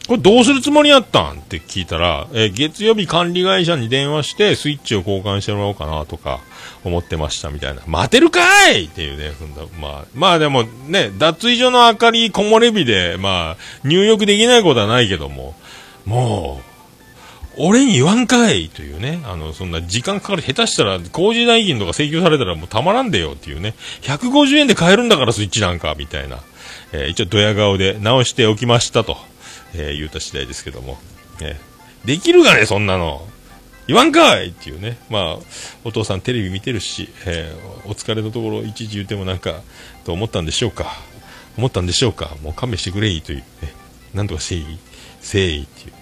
これどうするつもりやったんって聞いたら、え、月曜日管理会社に電話してスイッチを交換してもらおうかなとか思ってましたみたいな。待てるかいっていうね、まあ、まあでもね、脱衣所の明かり木漏れ日で、まあ、入浴できないことはないけども、もう、俺に言わんかいというね、あの、そんな時間かかる、下手したら工事代金とか請求されたらもうたまらんでよっていうね、150円で買えるんだからスイッチなんか、みたいな、えー、一応ドヤ顔で直しておきましたと、えー、言うた次第ですけども、えー、できるがね、そんなの。言わんかいっていうね。まあ、お父さんテレビ見てるし、えー、お疲れのところいちいち言ってもなんか、と思ったんでしょうか。思ったんでしょうか。もう勘弁してくれいというね。なんとかせい、せいっていう、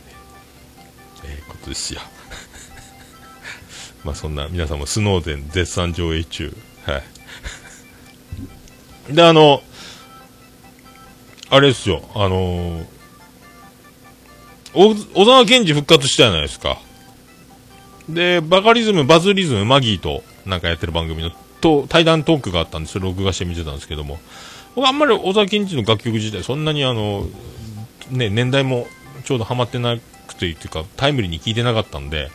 ことですよ。まあそんな皆さんもスノーデン絶賛上映中。はい。で、あの、あれですよ、あのー、小沢健二復活したじゃないですか。で、バカリズム、バズリズム、マギーとなんかやってる番組のと対談トークがあったんで、それ録画して見てたんですけども、僕あんまり小沢健二の楽曲自体、そんなにあの、ね、年代もちょうどハマってなくて、っていうか、タイムリーに聞いてなかったんで、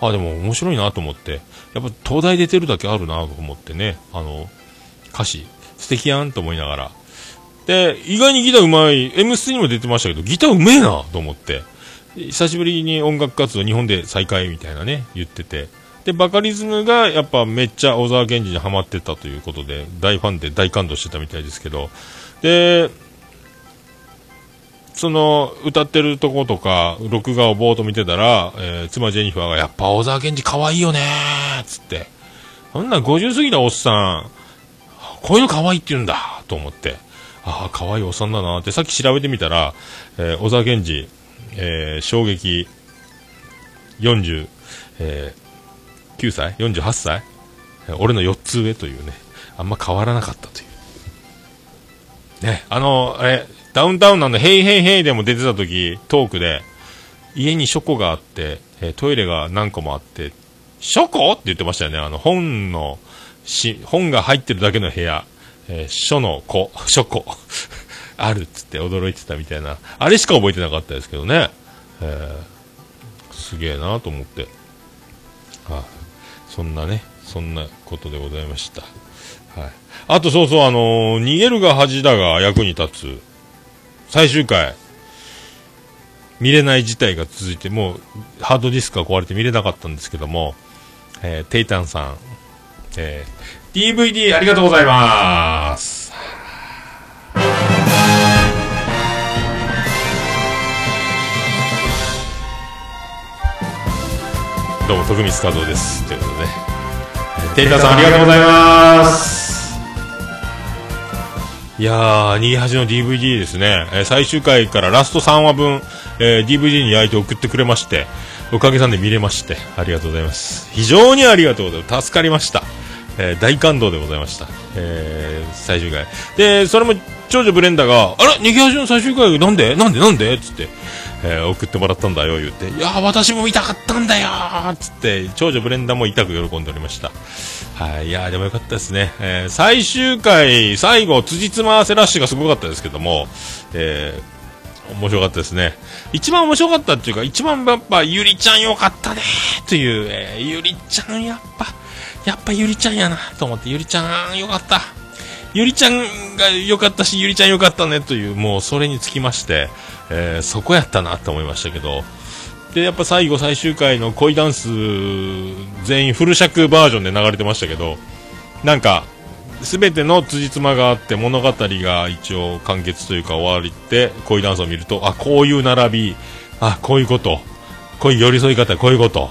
あ、でも面白いなと思って、やっぱ東大出てるだけあるなと思ってね、あの、歌詞、素敵やんと思いながら。で、意外にギターうまい、M ステにも出てましたけど、ギターうめえなと思って、久しぶりに音楽活動日本で再開みたいなね、言ってて。で、バカリズムがやっぱめっちゃ小沢健二にハマってたということで、大ファンで大感動してたみたいですけど、で、その、歌ってるとことか、録画をぼーっと見てたら、えー、妻ジェニファーが、やっぱ小沢健二可愛いよねーつって、そんな50過ぎたおっさん、こういうの可愛いって言うんだと思って、ああ、可愛いおっさんだなって、さっき調べてみたら、えー、小沢健二、えー、衝撃40、えー、9歳 ?48 歳？俺の4つ上というね、あんま変わらなかったという。ね、あの、あれ、ダウンタウンなんで、ヘイヘイヘイでも出てた時、トークで、家に書庫があって、え、トイレが何個もあって、書庫って言ってましたよね。あの、本の、し、本が入ってるだけの部屋、えー、書の子、書庫。あるっつって驚いてたみたいな、あれしか覚えてなかったですけどね、えー、すげえなと思って、はい、そんなね、そんなことでございました。はい。あとそうそう、あのー、逃げるが恥だが役に立つ、最終回、見れない事態が続いて、もう、ハードディスクが壊れて見れなかったんですけども、えー、テイタンさん、えー、DVD ありがとうございます。どうも徳光和夫です。ということでね。テイタンさんありがとうございます。いやー逃げ恥の DVD ですね、えー、最終回からラスト3話分、えー、DVD に焼いて送ってくれましておかげさんで見れましてありがとうございます。非常にありがとうございます。助かりました。えー、大感動でございました。えー、最終回。で、それも、長女ブレンダーが、あら逃げ恥の最終回なんで？なんで？なんで？つって、えー、送ってもらったんだよ、言って、いや私も見たかったんだよつって、長女ブレンダーも痛く喜んでおりました。はい、いやでもよかったですね。えー、最終回、最後、辻褄合わせラッシュがすごかったですけども、えー、面白かったですね。一番面白かったっていうか、一番やっぱ、ゆりちゃんよかったねという、えー、ゆりちゃんやっぱ、やっぱゆりちゃんやなと思って、ゆりちゃんよかった。ゆりちゃんが良かったし、ゆりちゃん良かったねという、もうそれにつきまして、えー、そこやったなと思いましたけど、で、やっぱ最後最終回の恋ダンス、全員フル尺バージョンで流れてましたけど、なんか、すべての辻褄があって物語が一応完結というか終わりって恋ダンスを見ると、あ、こういう並び、あ、こういうこと、こういう寄り添い方、こういうこと。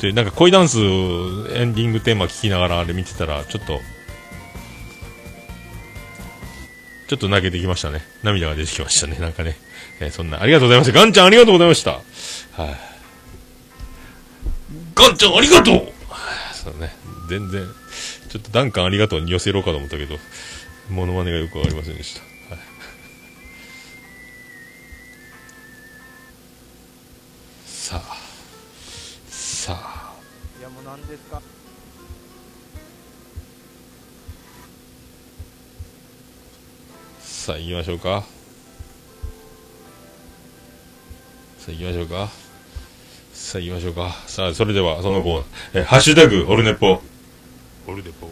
で、なんか恋ダンスエンディングテーマ聞きながらあれ見てたら、ちょっと、ちょっと投げてきましたね。涙が出てきましたね。なんかね。えー、そんな、ありがとうございました。ガンちゃんありがとうございました。はい、あ、ガンちゃんありがとう、はあ、そうね。全然、ちょっとダンカンありがとうに寄せろかと思ったけど、モノマネがよくわかりませんでした。はい、さあ、さあ。いやもう何ですか？さあ行きましょうかさあ行きましょうかさあ行きましょうかさあそれではその後、えハッシュタグオルネポオルネポ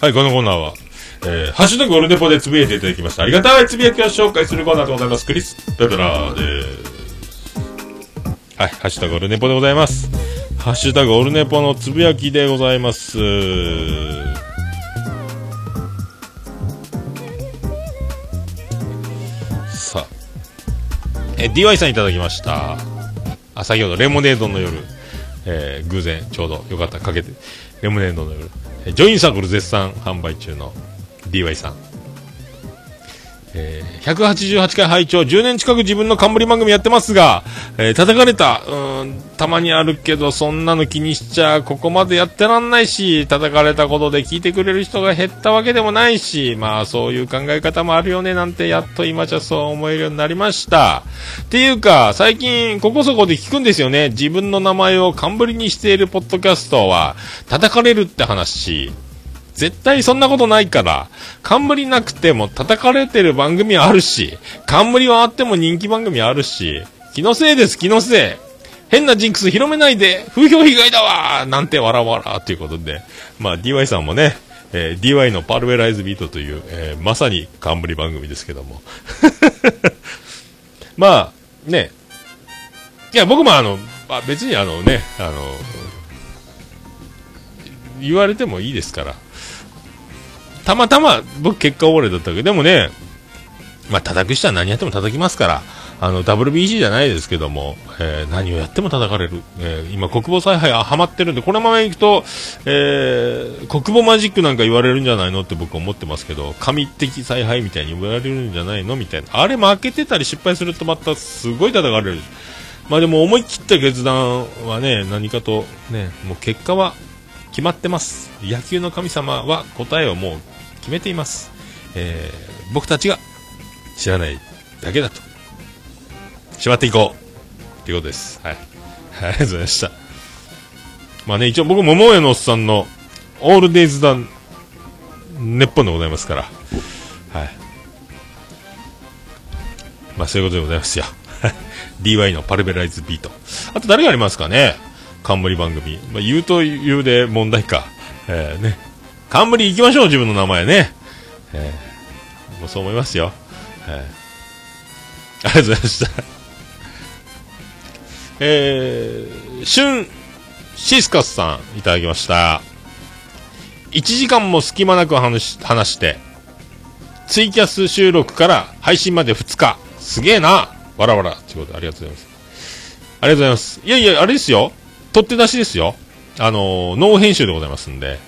はいこのコーナーはえー、ハッシュタグオルネポでつぶやいていただきました。ありがたいつぶやきを紹介するコーナーでございます。クリス・ペペラーです。はい、ハッシュタグオルネポでございます。ハッシュタグオルネポのつぶやきでございます。え DY さんいただきました。あ先ほどレモネードの夜、えー偶然ちょうどよかったかけて。レモネードの夜、ジョインサークル絶賛販売中の DY さん。えー188回拝聴10年近く自分の冠番組やってますが、えー叩かれた、うん、たまにあるけど、そんなの気にしちゃ、ここまでやってらんないし、叩かれたことで聞いてくれる人が減ったわけでもないし、まあそういう考え方もあるよね、なんて、やっと今じゃそう思えるようになりました。っていうか、最近、ここそこで聞くんですよね。自分の名前を冠にしているポッドキャストは、叩かれるって話。絶対そんなことないから、冠なくても叩かれてる番組あるし、冠はあっても人気番組あるし、気のせいです、気のせい。変なジンクス広めないで、風評被害だわなんてわらわらということで、まあ DY さんもね、えー DY のパルベライズビートという、えーまさに冠番組ですけども。まあ、ね、いや、僕もあの、あ別にあのね、あの、言われてもいいですから。たまたま僕結果オーレだったけど、でもね、まあ叩く人は何やっても叩きますから、あの WBC じゃないですけども、えー何をやっても叩かれる。えー今国防采配はハマってるんで、このままいくと、えー国防マジックなんか言われるんじゃないのって僕は思ってますけど、神的采配みたいに言われるんじゃないのみたいな。あれ負けてたり失敗するとまたすごい叩かれる。まあでも思い切った決断はね、何かとね、もう結果は決まってます。野球の神様は答えをもう決めています。えー僕たちが知らないだけだと。しまっていこう。ということです。はい。ありがとうございました。まあね、一応僕、桃屋のおっさんの、オールデイズだ、熱本でございますから。はい。まあそういうことでございますよ。DY のパルベライズビート。あと誰がありますかね冠番組。まあ言うと言うで問題か。えー、ね。冠行きましょう、自分の名前ね。えー、もうそう思いますよ。えー、ありがとうございました。えー、シュンシスカスさんいただきました。1時間も隙間なく話し話して、ツイキャス収録から配信まで2日。すげえなわらわら。ということでありがとうございます。ありがとうございます。いやいや、あれですよ。取って出しですよ。あのー、ノー編集でございますんで。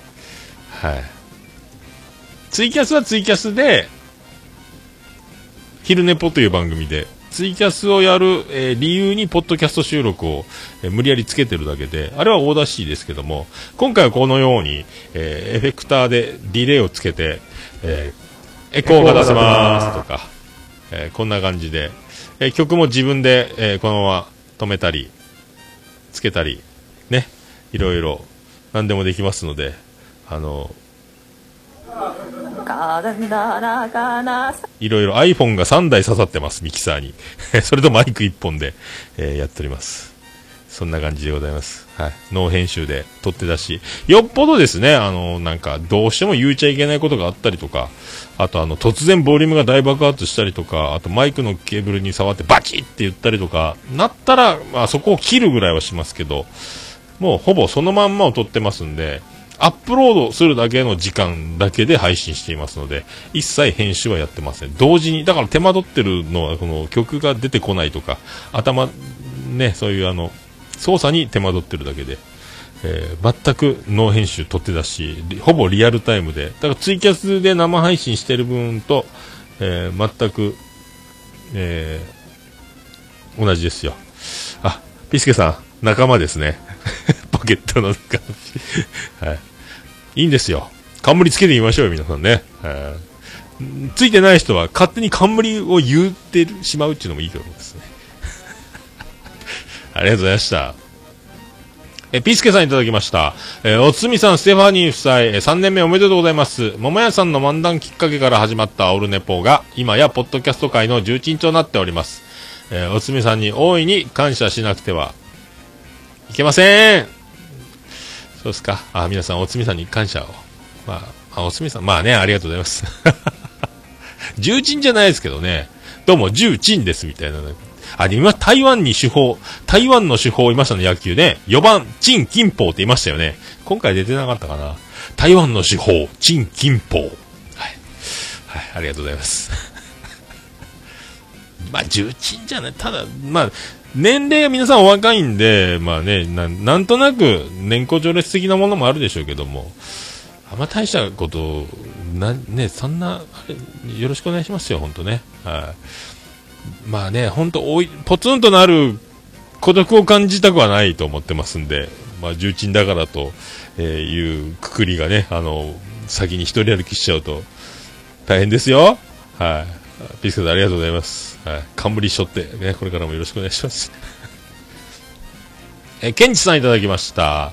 はい。ツイキャスはツイキャスで、昼寝ぽという番組で、ツイキャスをやる、えー理由にポッドキャスト収録を、えー無理やりつけてるだけで、あれはオーダーシーですけども、今回はこのように、えーエフェクターでディレイをつけて、えエコーが出せますとか、えこんな感じで、え曲も自分で、えーこのまま止めたり、つけたり、ね、いろいろ、何でもできますので、あの、いろいろ iPhone が3台刺さってます、ミキサーに。それとマイク1本で、えーやっております。そんな感じでございます。はい。ノー編集で撮って出し。よっぽどですね、あの、なんか、どうしても言っちゃいけないことがあったりとか、あとあの、突然ボリュームが大爆発したりとか、あとマイクのケーブルに触ってバキッって言ったりとか、なったら、まあそこを切るぐらいはしますけど、もうほぼそのまんまを撮ってますんで、アップロードするだけの時間だけで配信していますので、一切編集はやってません。同時に、だから手間取ってるのは、この曲が出てこないとか、頭、ね、そういうあの、操作に手間取ってるだけで、えー全くノー編集取って出し、ほぼリアルタイムで、だからツイキャスで生配信してる分と、えー全く、えー同じですよ。あ、ピスケさん、仲間ですね。ポケットの中はい。いいんですよ。冠つけてみましょうよ、皆さんね。はいついてない人は勝手に冠を言ってしまうっていうのもいいと思うんですね。ありがとうございました。え、ピスケさんいただきました。えーおつみさん、ステファニー夫妻、え3年目おめでとうございます。桃屋さんの漫談きっかけから始まったオルネポが、今やポッドキャスト界の重鎮となっております。えーおつみさんに大いに感謝しなくてはいけません。そうですか。あ、皆さん、おつみさんに感謝を。まあ、あおつみさん、まあね、ありがとうございます。重鎮じゃないですけどね。どうも、重鎮です、みたいなね。あ、で今、台湾に手法、台湾の手法いましたね、野球ね。4番、陳金宝って言いましたよね。今回出てなかったかな。台湾の手法、陳金宝。はい。はい、ありがとうございます。まあ、重鎮じゃない。ただ、まあ、年齢が皆さんお若いんで、まあね、なんとなく年功序列的なものもあるでしょうけども、あんま大したこと、な、ね、そんな、あれよろしくお願いしますよ、本当ね。はい。まあね、本当おい、ポツンとなる孤独を感じたくはないと思ってますんで、まあ、重鎮だからと、えいうくくりがね、あの、先に一人歩きしちゃうと、大変ですよ。はい。ピスケさんありがとうございます。はい。冠しょって、ね、これからもよろしくお願いします。えー、ケンチさんいただきました。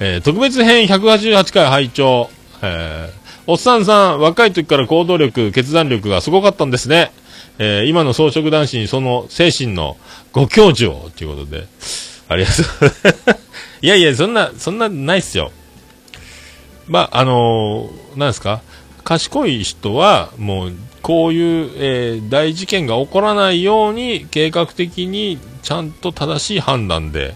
えー特別編188回拝聴えーおっさんさん、若い時から行動力、決断力がすごかったんですね。えー今の装飾男子にその精神のご教授を、ということで、ありがとう。いやいや、そんな、そんなないっすよ。まあ、あのーなんですか？賢い人は、もう、こういう、えー大事件が起こらないように、計画的に、ちゃんと正しい判断で、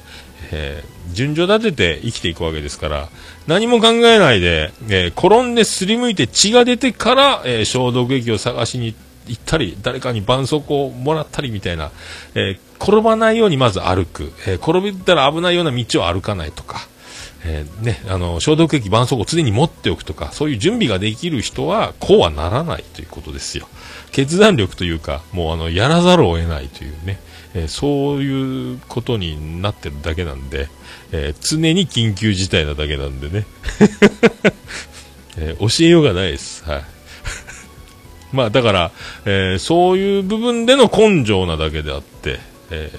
えー順序立てて生きていくわけですから、何も考えないで、えー転んですりむいて血が出てから、え消毒液を探しに行ったり、誰かに絆創膏をもらったりみたいな、え転ばないようにまず歩く、え転びたら危ないような道を歩かないとか、えーね、あの消毒液、絆創膏を常に持っておくとか、そういう準備ができる人は、こうはならないということですよ。決断力というか、もうあのやらざるを得ないというね、えーそういうことになってるだけなんで、えー常に緊急事態なだけなんでね、え教えようがないです。はい。まあだから、えそういう部分での根性なだけであって、え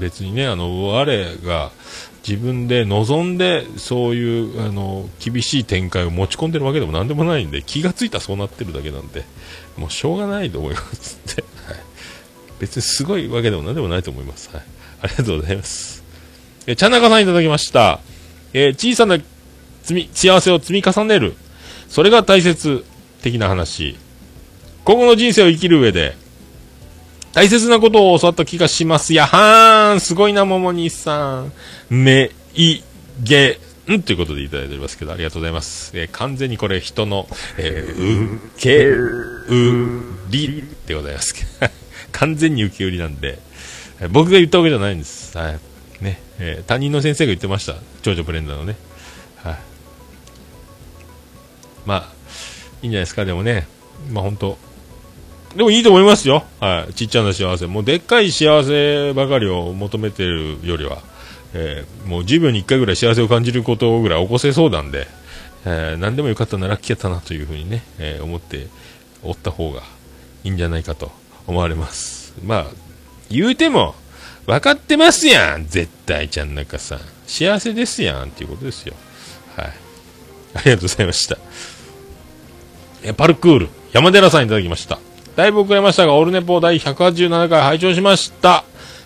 別にね、あの、我が自分で望んで、そういう、あの、厳しい展開を持ち込んでるわけでもなんでもないんで、気がついたらそうなってるだけなんで、もうしょうがないと思いますって。はい。別にすごいわけでもなんでもないと思います。はい。ありがとうございます。え、ちゃんなかさんいただきました。えー小さな積み、幸せを積み重ねる。それが大切的な話。今後の人生を生きる上で、大切なことを教わった気がします。やはーん、すごいな、ももにさん。め、い、げ、んということでいただいておりますけど、ありがとうございます。えー完全にこれ人の、えーう、け、う、りでございます、完全に受け売りなんで、えー僕が言ったわけじゃないんです。はい。ね、えー担任の先生が言ってました。長女ブレンダーのね。はい。まあ、いいんじゃないですか、でもね。まあ本当でもいいと思いますよ。はい。ちっちゃな幸せ。もうでっかい幸せばかりを求めてるよりは、えーもう10秒に1回ぐらい幸せを感じることぐらい起こせそうなんで、えー何でもよかったな、ラッキーやったなというふうにね、えー思っておった方がいいんじゃないかと思われます。まあ、言うても、分かってますやん絶対ちゃん中さん。幸せですやんっていうことですよ。はい。ありがとうございました。えパルクール、山寺さんいただきました。だいぶ遅れましたが、オルネポ第187回拝聴しました。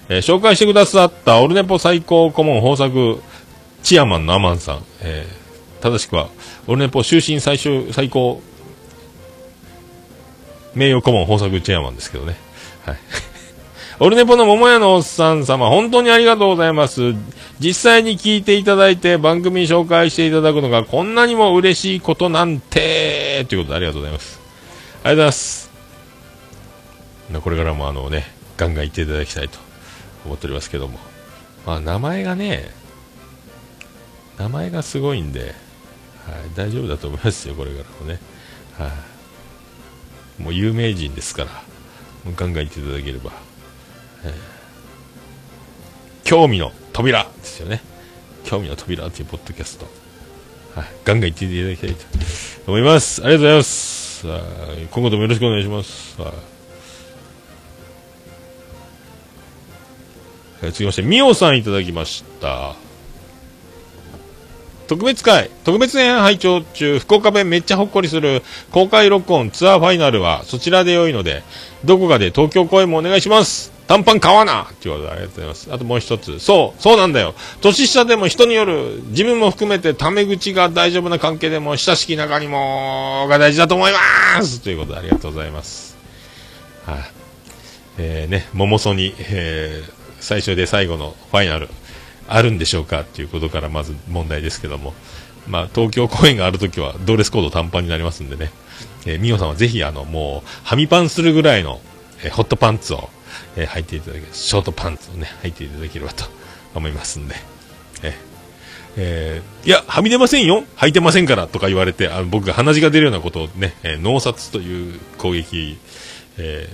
えー紹介してくださったオルネポ最高顧問豊作、チアマンのアマンさん。えー正しくは、オルネポ終身最終、最高、名誉顧問豊作チアマンですけどね。はい。オルネポの桃屋のおっさん様、本当にありがとうございます。実際に聞いていただいて番組紹介していただくのがこんなにも嬉しいことなんて、ということでありがとうございます。ありがとうございます。これからもあのね、ガンガン言っていただきたいと思っておりますけども。まあ名前がね、名前がすごいんで、はい、大丈夫だと思いますよ、これからもね。はい、もう有名人ですから、ガンガン言っていただければ。えー興味の扉ですよね。興味の扉っていうポッドキャスト。はい、ガンガン言っていただきたいと思います。ありがとうございます。今後ともよろしくお願いします。えー続きまして、みおさんいただきました。特別会、特別編拝聴中、福岡弁めっちゃほっこりする公開録音ツアーファイナルはそちらで良いので、どこかで東京公演もお願いします。短パン買わなということでありがとうございます。あともう一つ。そう、そうなんだよ。年下でも人による、自分も含めてタメ口が大丈夫な関係でも、親しき中にも、が大事だと思いますということでありがとうございます。はい、えー、ね、桃ソに、えー、最初で最後のファイナル、あるんでしょうかっていうことからまず問題ですけども、まあ、東京公演があるときはドレスコード短パンになりますんでね、えー、みおさんはぜひ、あの、もう、はみパンするぐらいの、えーホットパンツを、えー、履いていただけショートパンツをね、履いていただければと思いますんで。えーえー、いや、はみ出ませんよ履いてませんからとか言われて、あの僕が鼻血が出るようなことをね、えー、脳殺という攻撃、え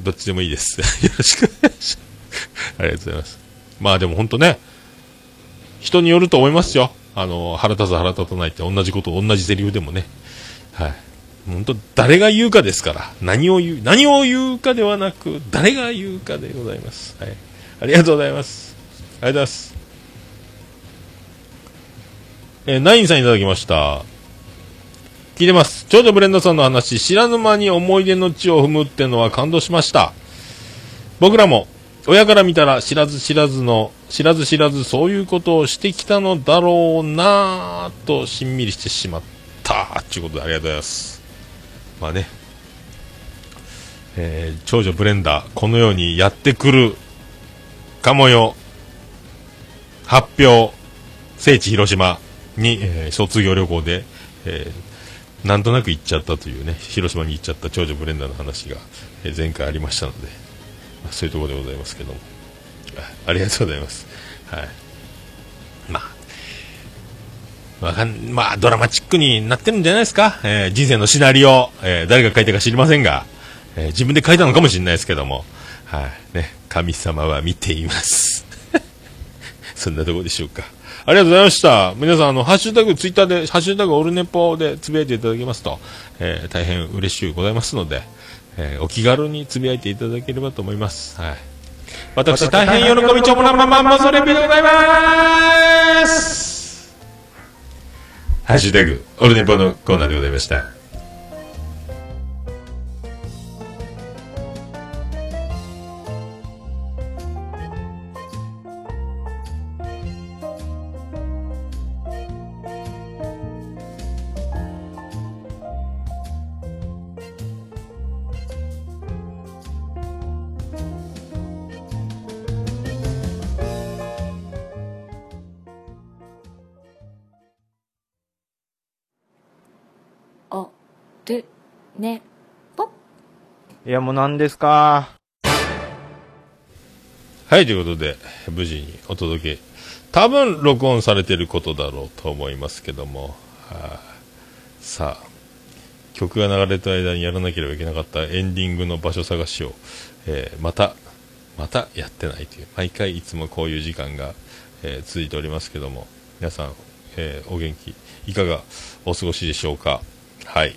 ー、どっちでもいいです。よろしくお願いします。ありがとうございます。まあでも本当ね、人によると思いますよ。あの、腹立つ腹立たないって同じこと、同じセリフでもね。はい。本当誰が言うかですから。何を言う、何を言うかではなく、誰が言うかでございます。はい。ありがとうございます。ありがとうございます。えー、ナインさんいただきました。聞いてます。長女ブレンダさんの話、知らぬ間に思い出の地を踏むってのは感動しました。僕らも親から見たら知らず知らずの、知らず知らずそういうことをしてきたのだろうなぁとしんみりしてしまった。ということでありがとうございます。まあね、えー、長女ブレンダー、このようにやってくるかもよ、発表、聖地広島に、えー、卒業旅行で、えー、なんとなく行っちゃったというね、広島に行っちゃった長女ブレンダーの話が、え、前回ありましたので、そういうところでございますけど。もありがとうございます。はい。まあ。わかん、まあ、ドラマチックになってるんじゃないですか、えー、人生のシナリオ、えー、誰が書いたか知りませんが、えー、自分で書いたのかもしれないですけども、はい、ね、神様は見ています。そんなとこでしょうか。ありがとうございました。皆さん、あの、ハッシュタグ、ツイッターで、ハッシュタグオルネポでつぶやいていただきますと、えー、大変嬉しゅうございますので、えー、お気軽につぶやいていただければと思います。はい。私、大変喜びちょもらまままそれびでございますハッシュタグ、オルネポのコーナーでございました。ね。ぽいやもう何ですか？はいということで無事にお届け。多分録音されてることだろうと思いますけども、はあ、さあ曲が流れた間にやらなければいけなかったエンディングの場所探しを、えー、またまたやってないという毎回いつもこういう時間が、えー、続いておりますけども。皆さん、えー、お元気いかがお過ごしでしょうか？はい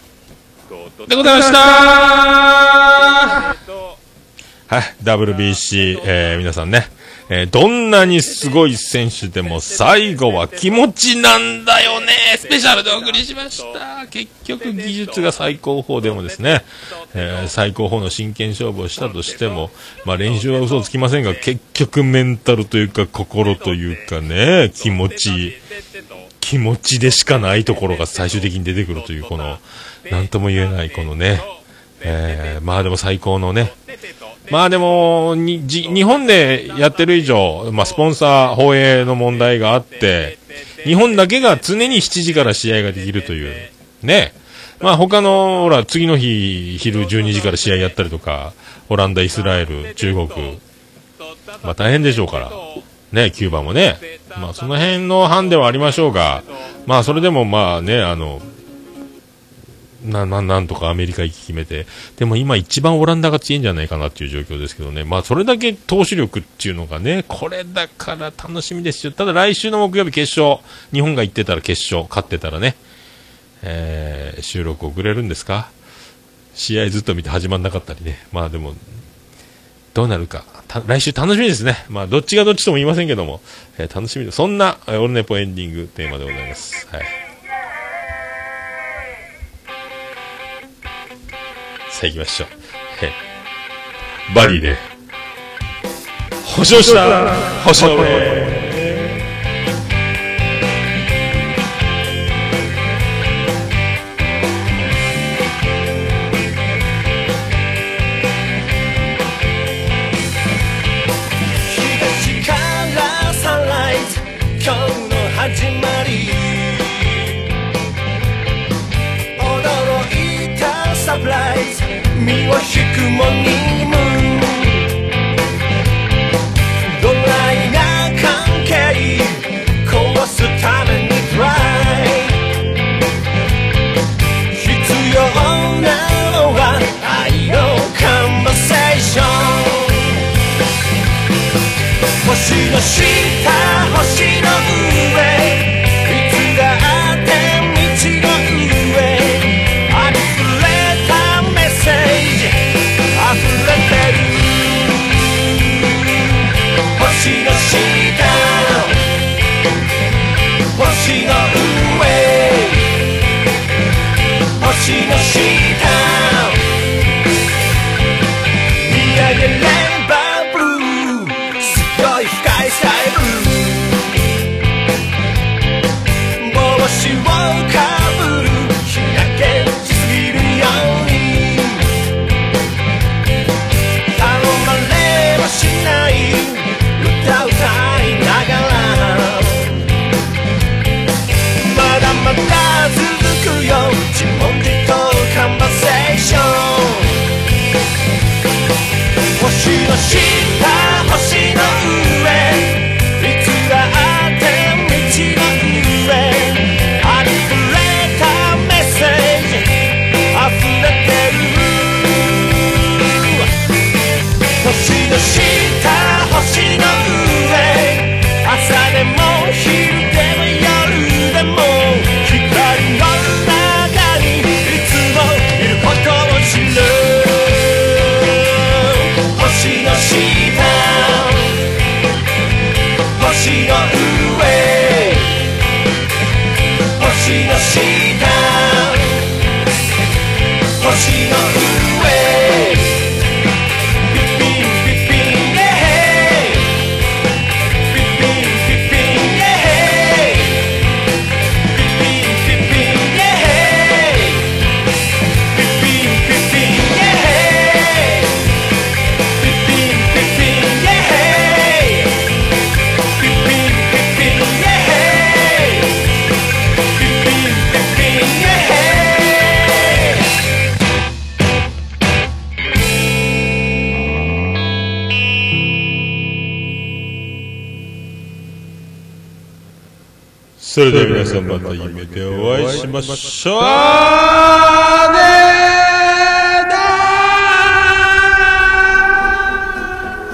でございました。はい、WBC、えー、皆さんね、えー、どんなにすごい選手でも最後は気持ちなんだよね。スペシャルでお送りしました。結局技術が最高峰でもですね、えー、最高峰の真剣勝負をしたとしても、まあ練習は嘘をつきませんが、結局メンタルというか心というかね、気持ち、気持ちでしかないところが最終的に出てくるというこの、なんとも言えないこのね、えー、まあでも最高のね、まあでもにじ、日本でやってる以上、まあスポンサー放映の問題があって、日本だけが常に7時から試合ができるという、ね。まあ他の、ほら、次の日、昼12時から試合やったりとか、オランダ、イスラエル、中国、まあ大変でしょうから。ね、キューバもね。まあその辺の班ではありましょうが、まあそれでもまあね、あの、な、な、なんとかアメリカ行き決めて、でも今一番オランダが強いんじゃないかなっていう状況ですけどね、まあそれだけ投手力っていうのがね、これだから楽しみですよ。ただ来週の木曜日決勝、日本が行ってたら決勝、勝ってたらね、えー、収録遅れるんですか？試合ずっと見て始まんなかったりね、まあでも、どうなるか、来週楽しみですね。まあどっちがどっちとも言いませんけども、えー、楽しみで、そんな、オルネポエンディングテーマでございます。はい。さあ行きましょう。バリーで。保証した星野俺 Yoshi, Yoshi. それでは皆さんまた夢でお会いしましょう。ね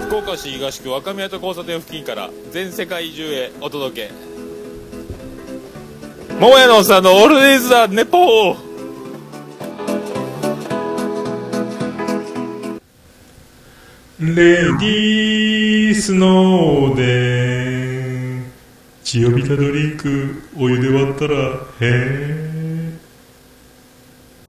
福岡市東区若宮と交差点付近から全世界中へお届け。桃屋のおっさんのオールディーズ・ザ・ネポー。レディースノーデー千代たドリンクお湯で割ったらへえ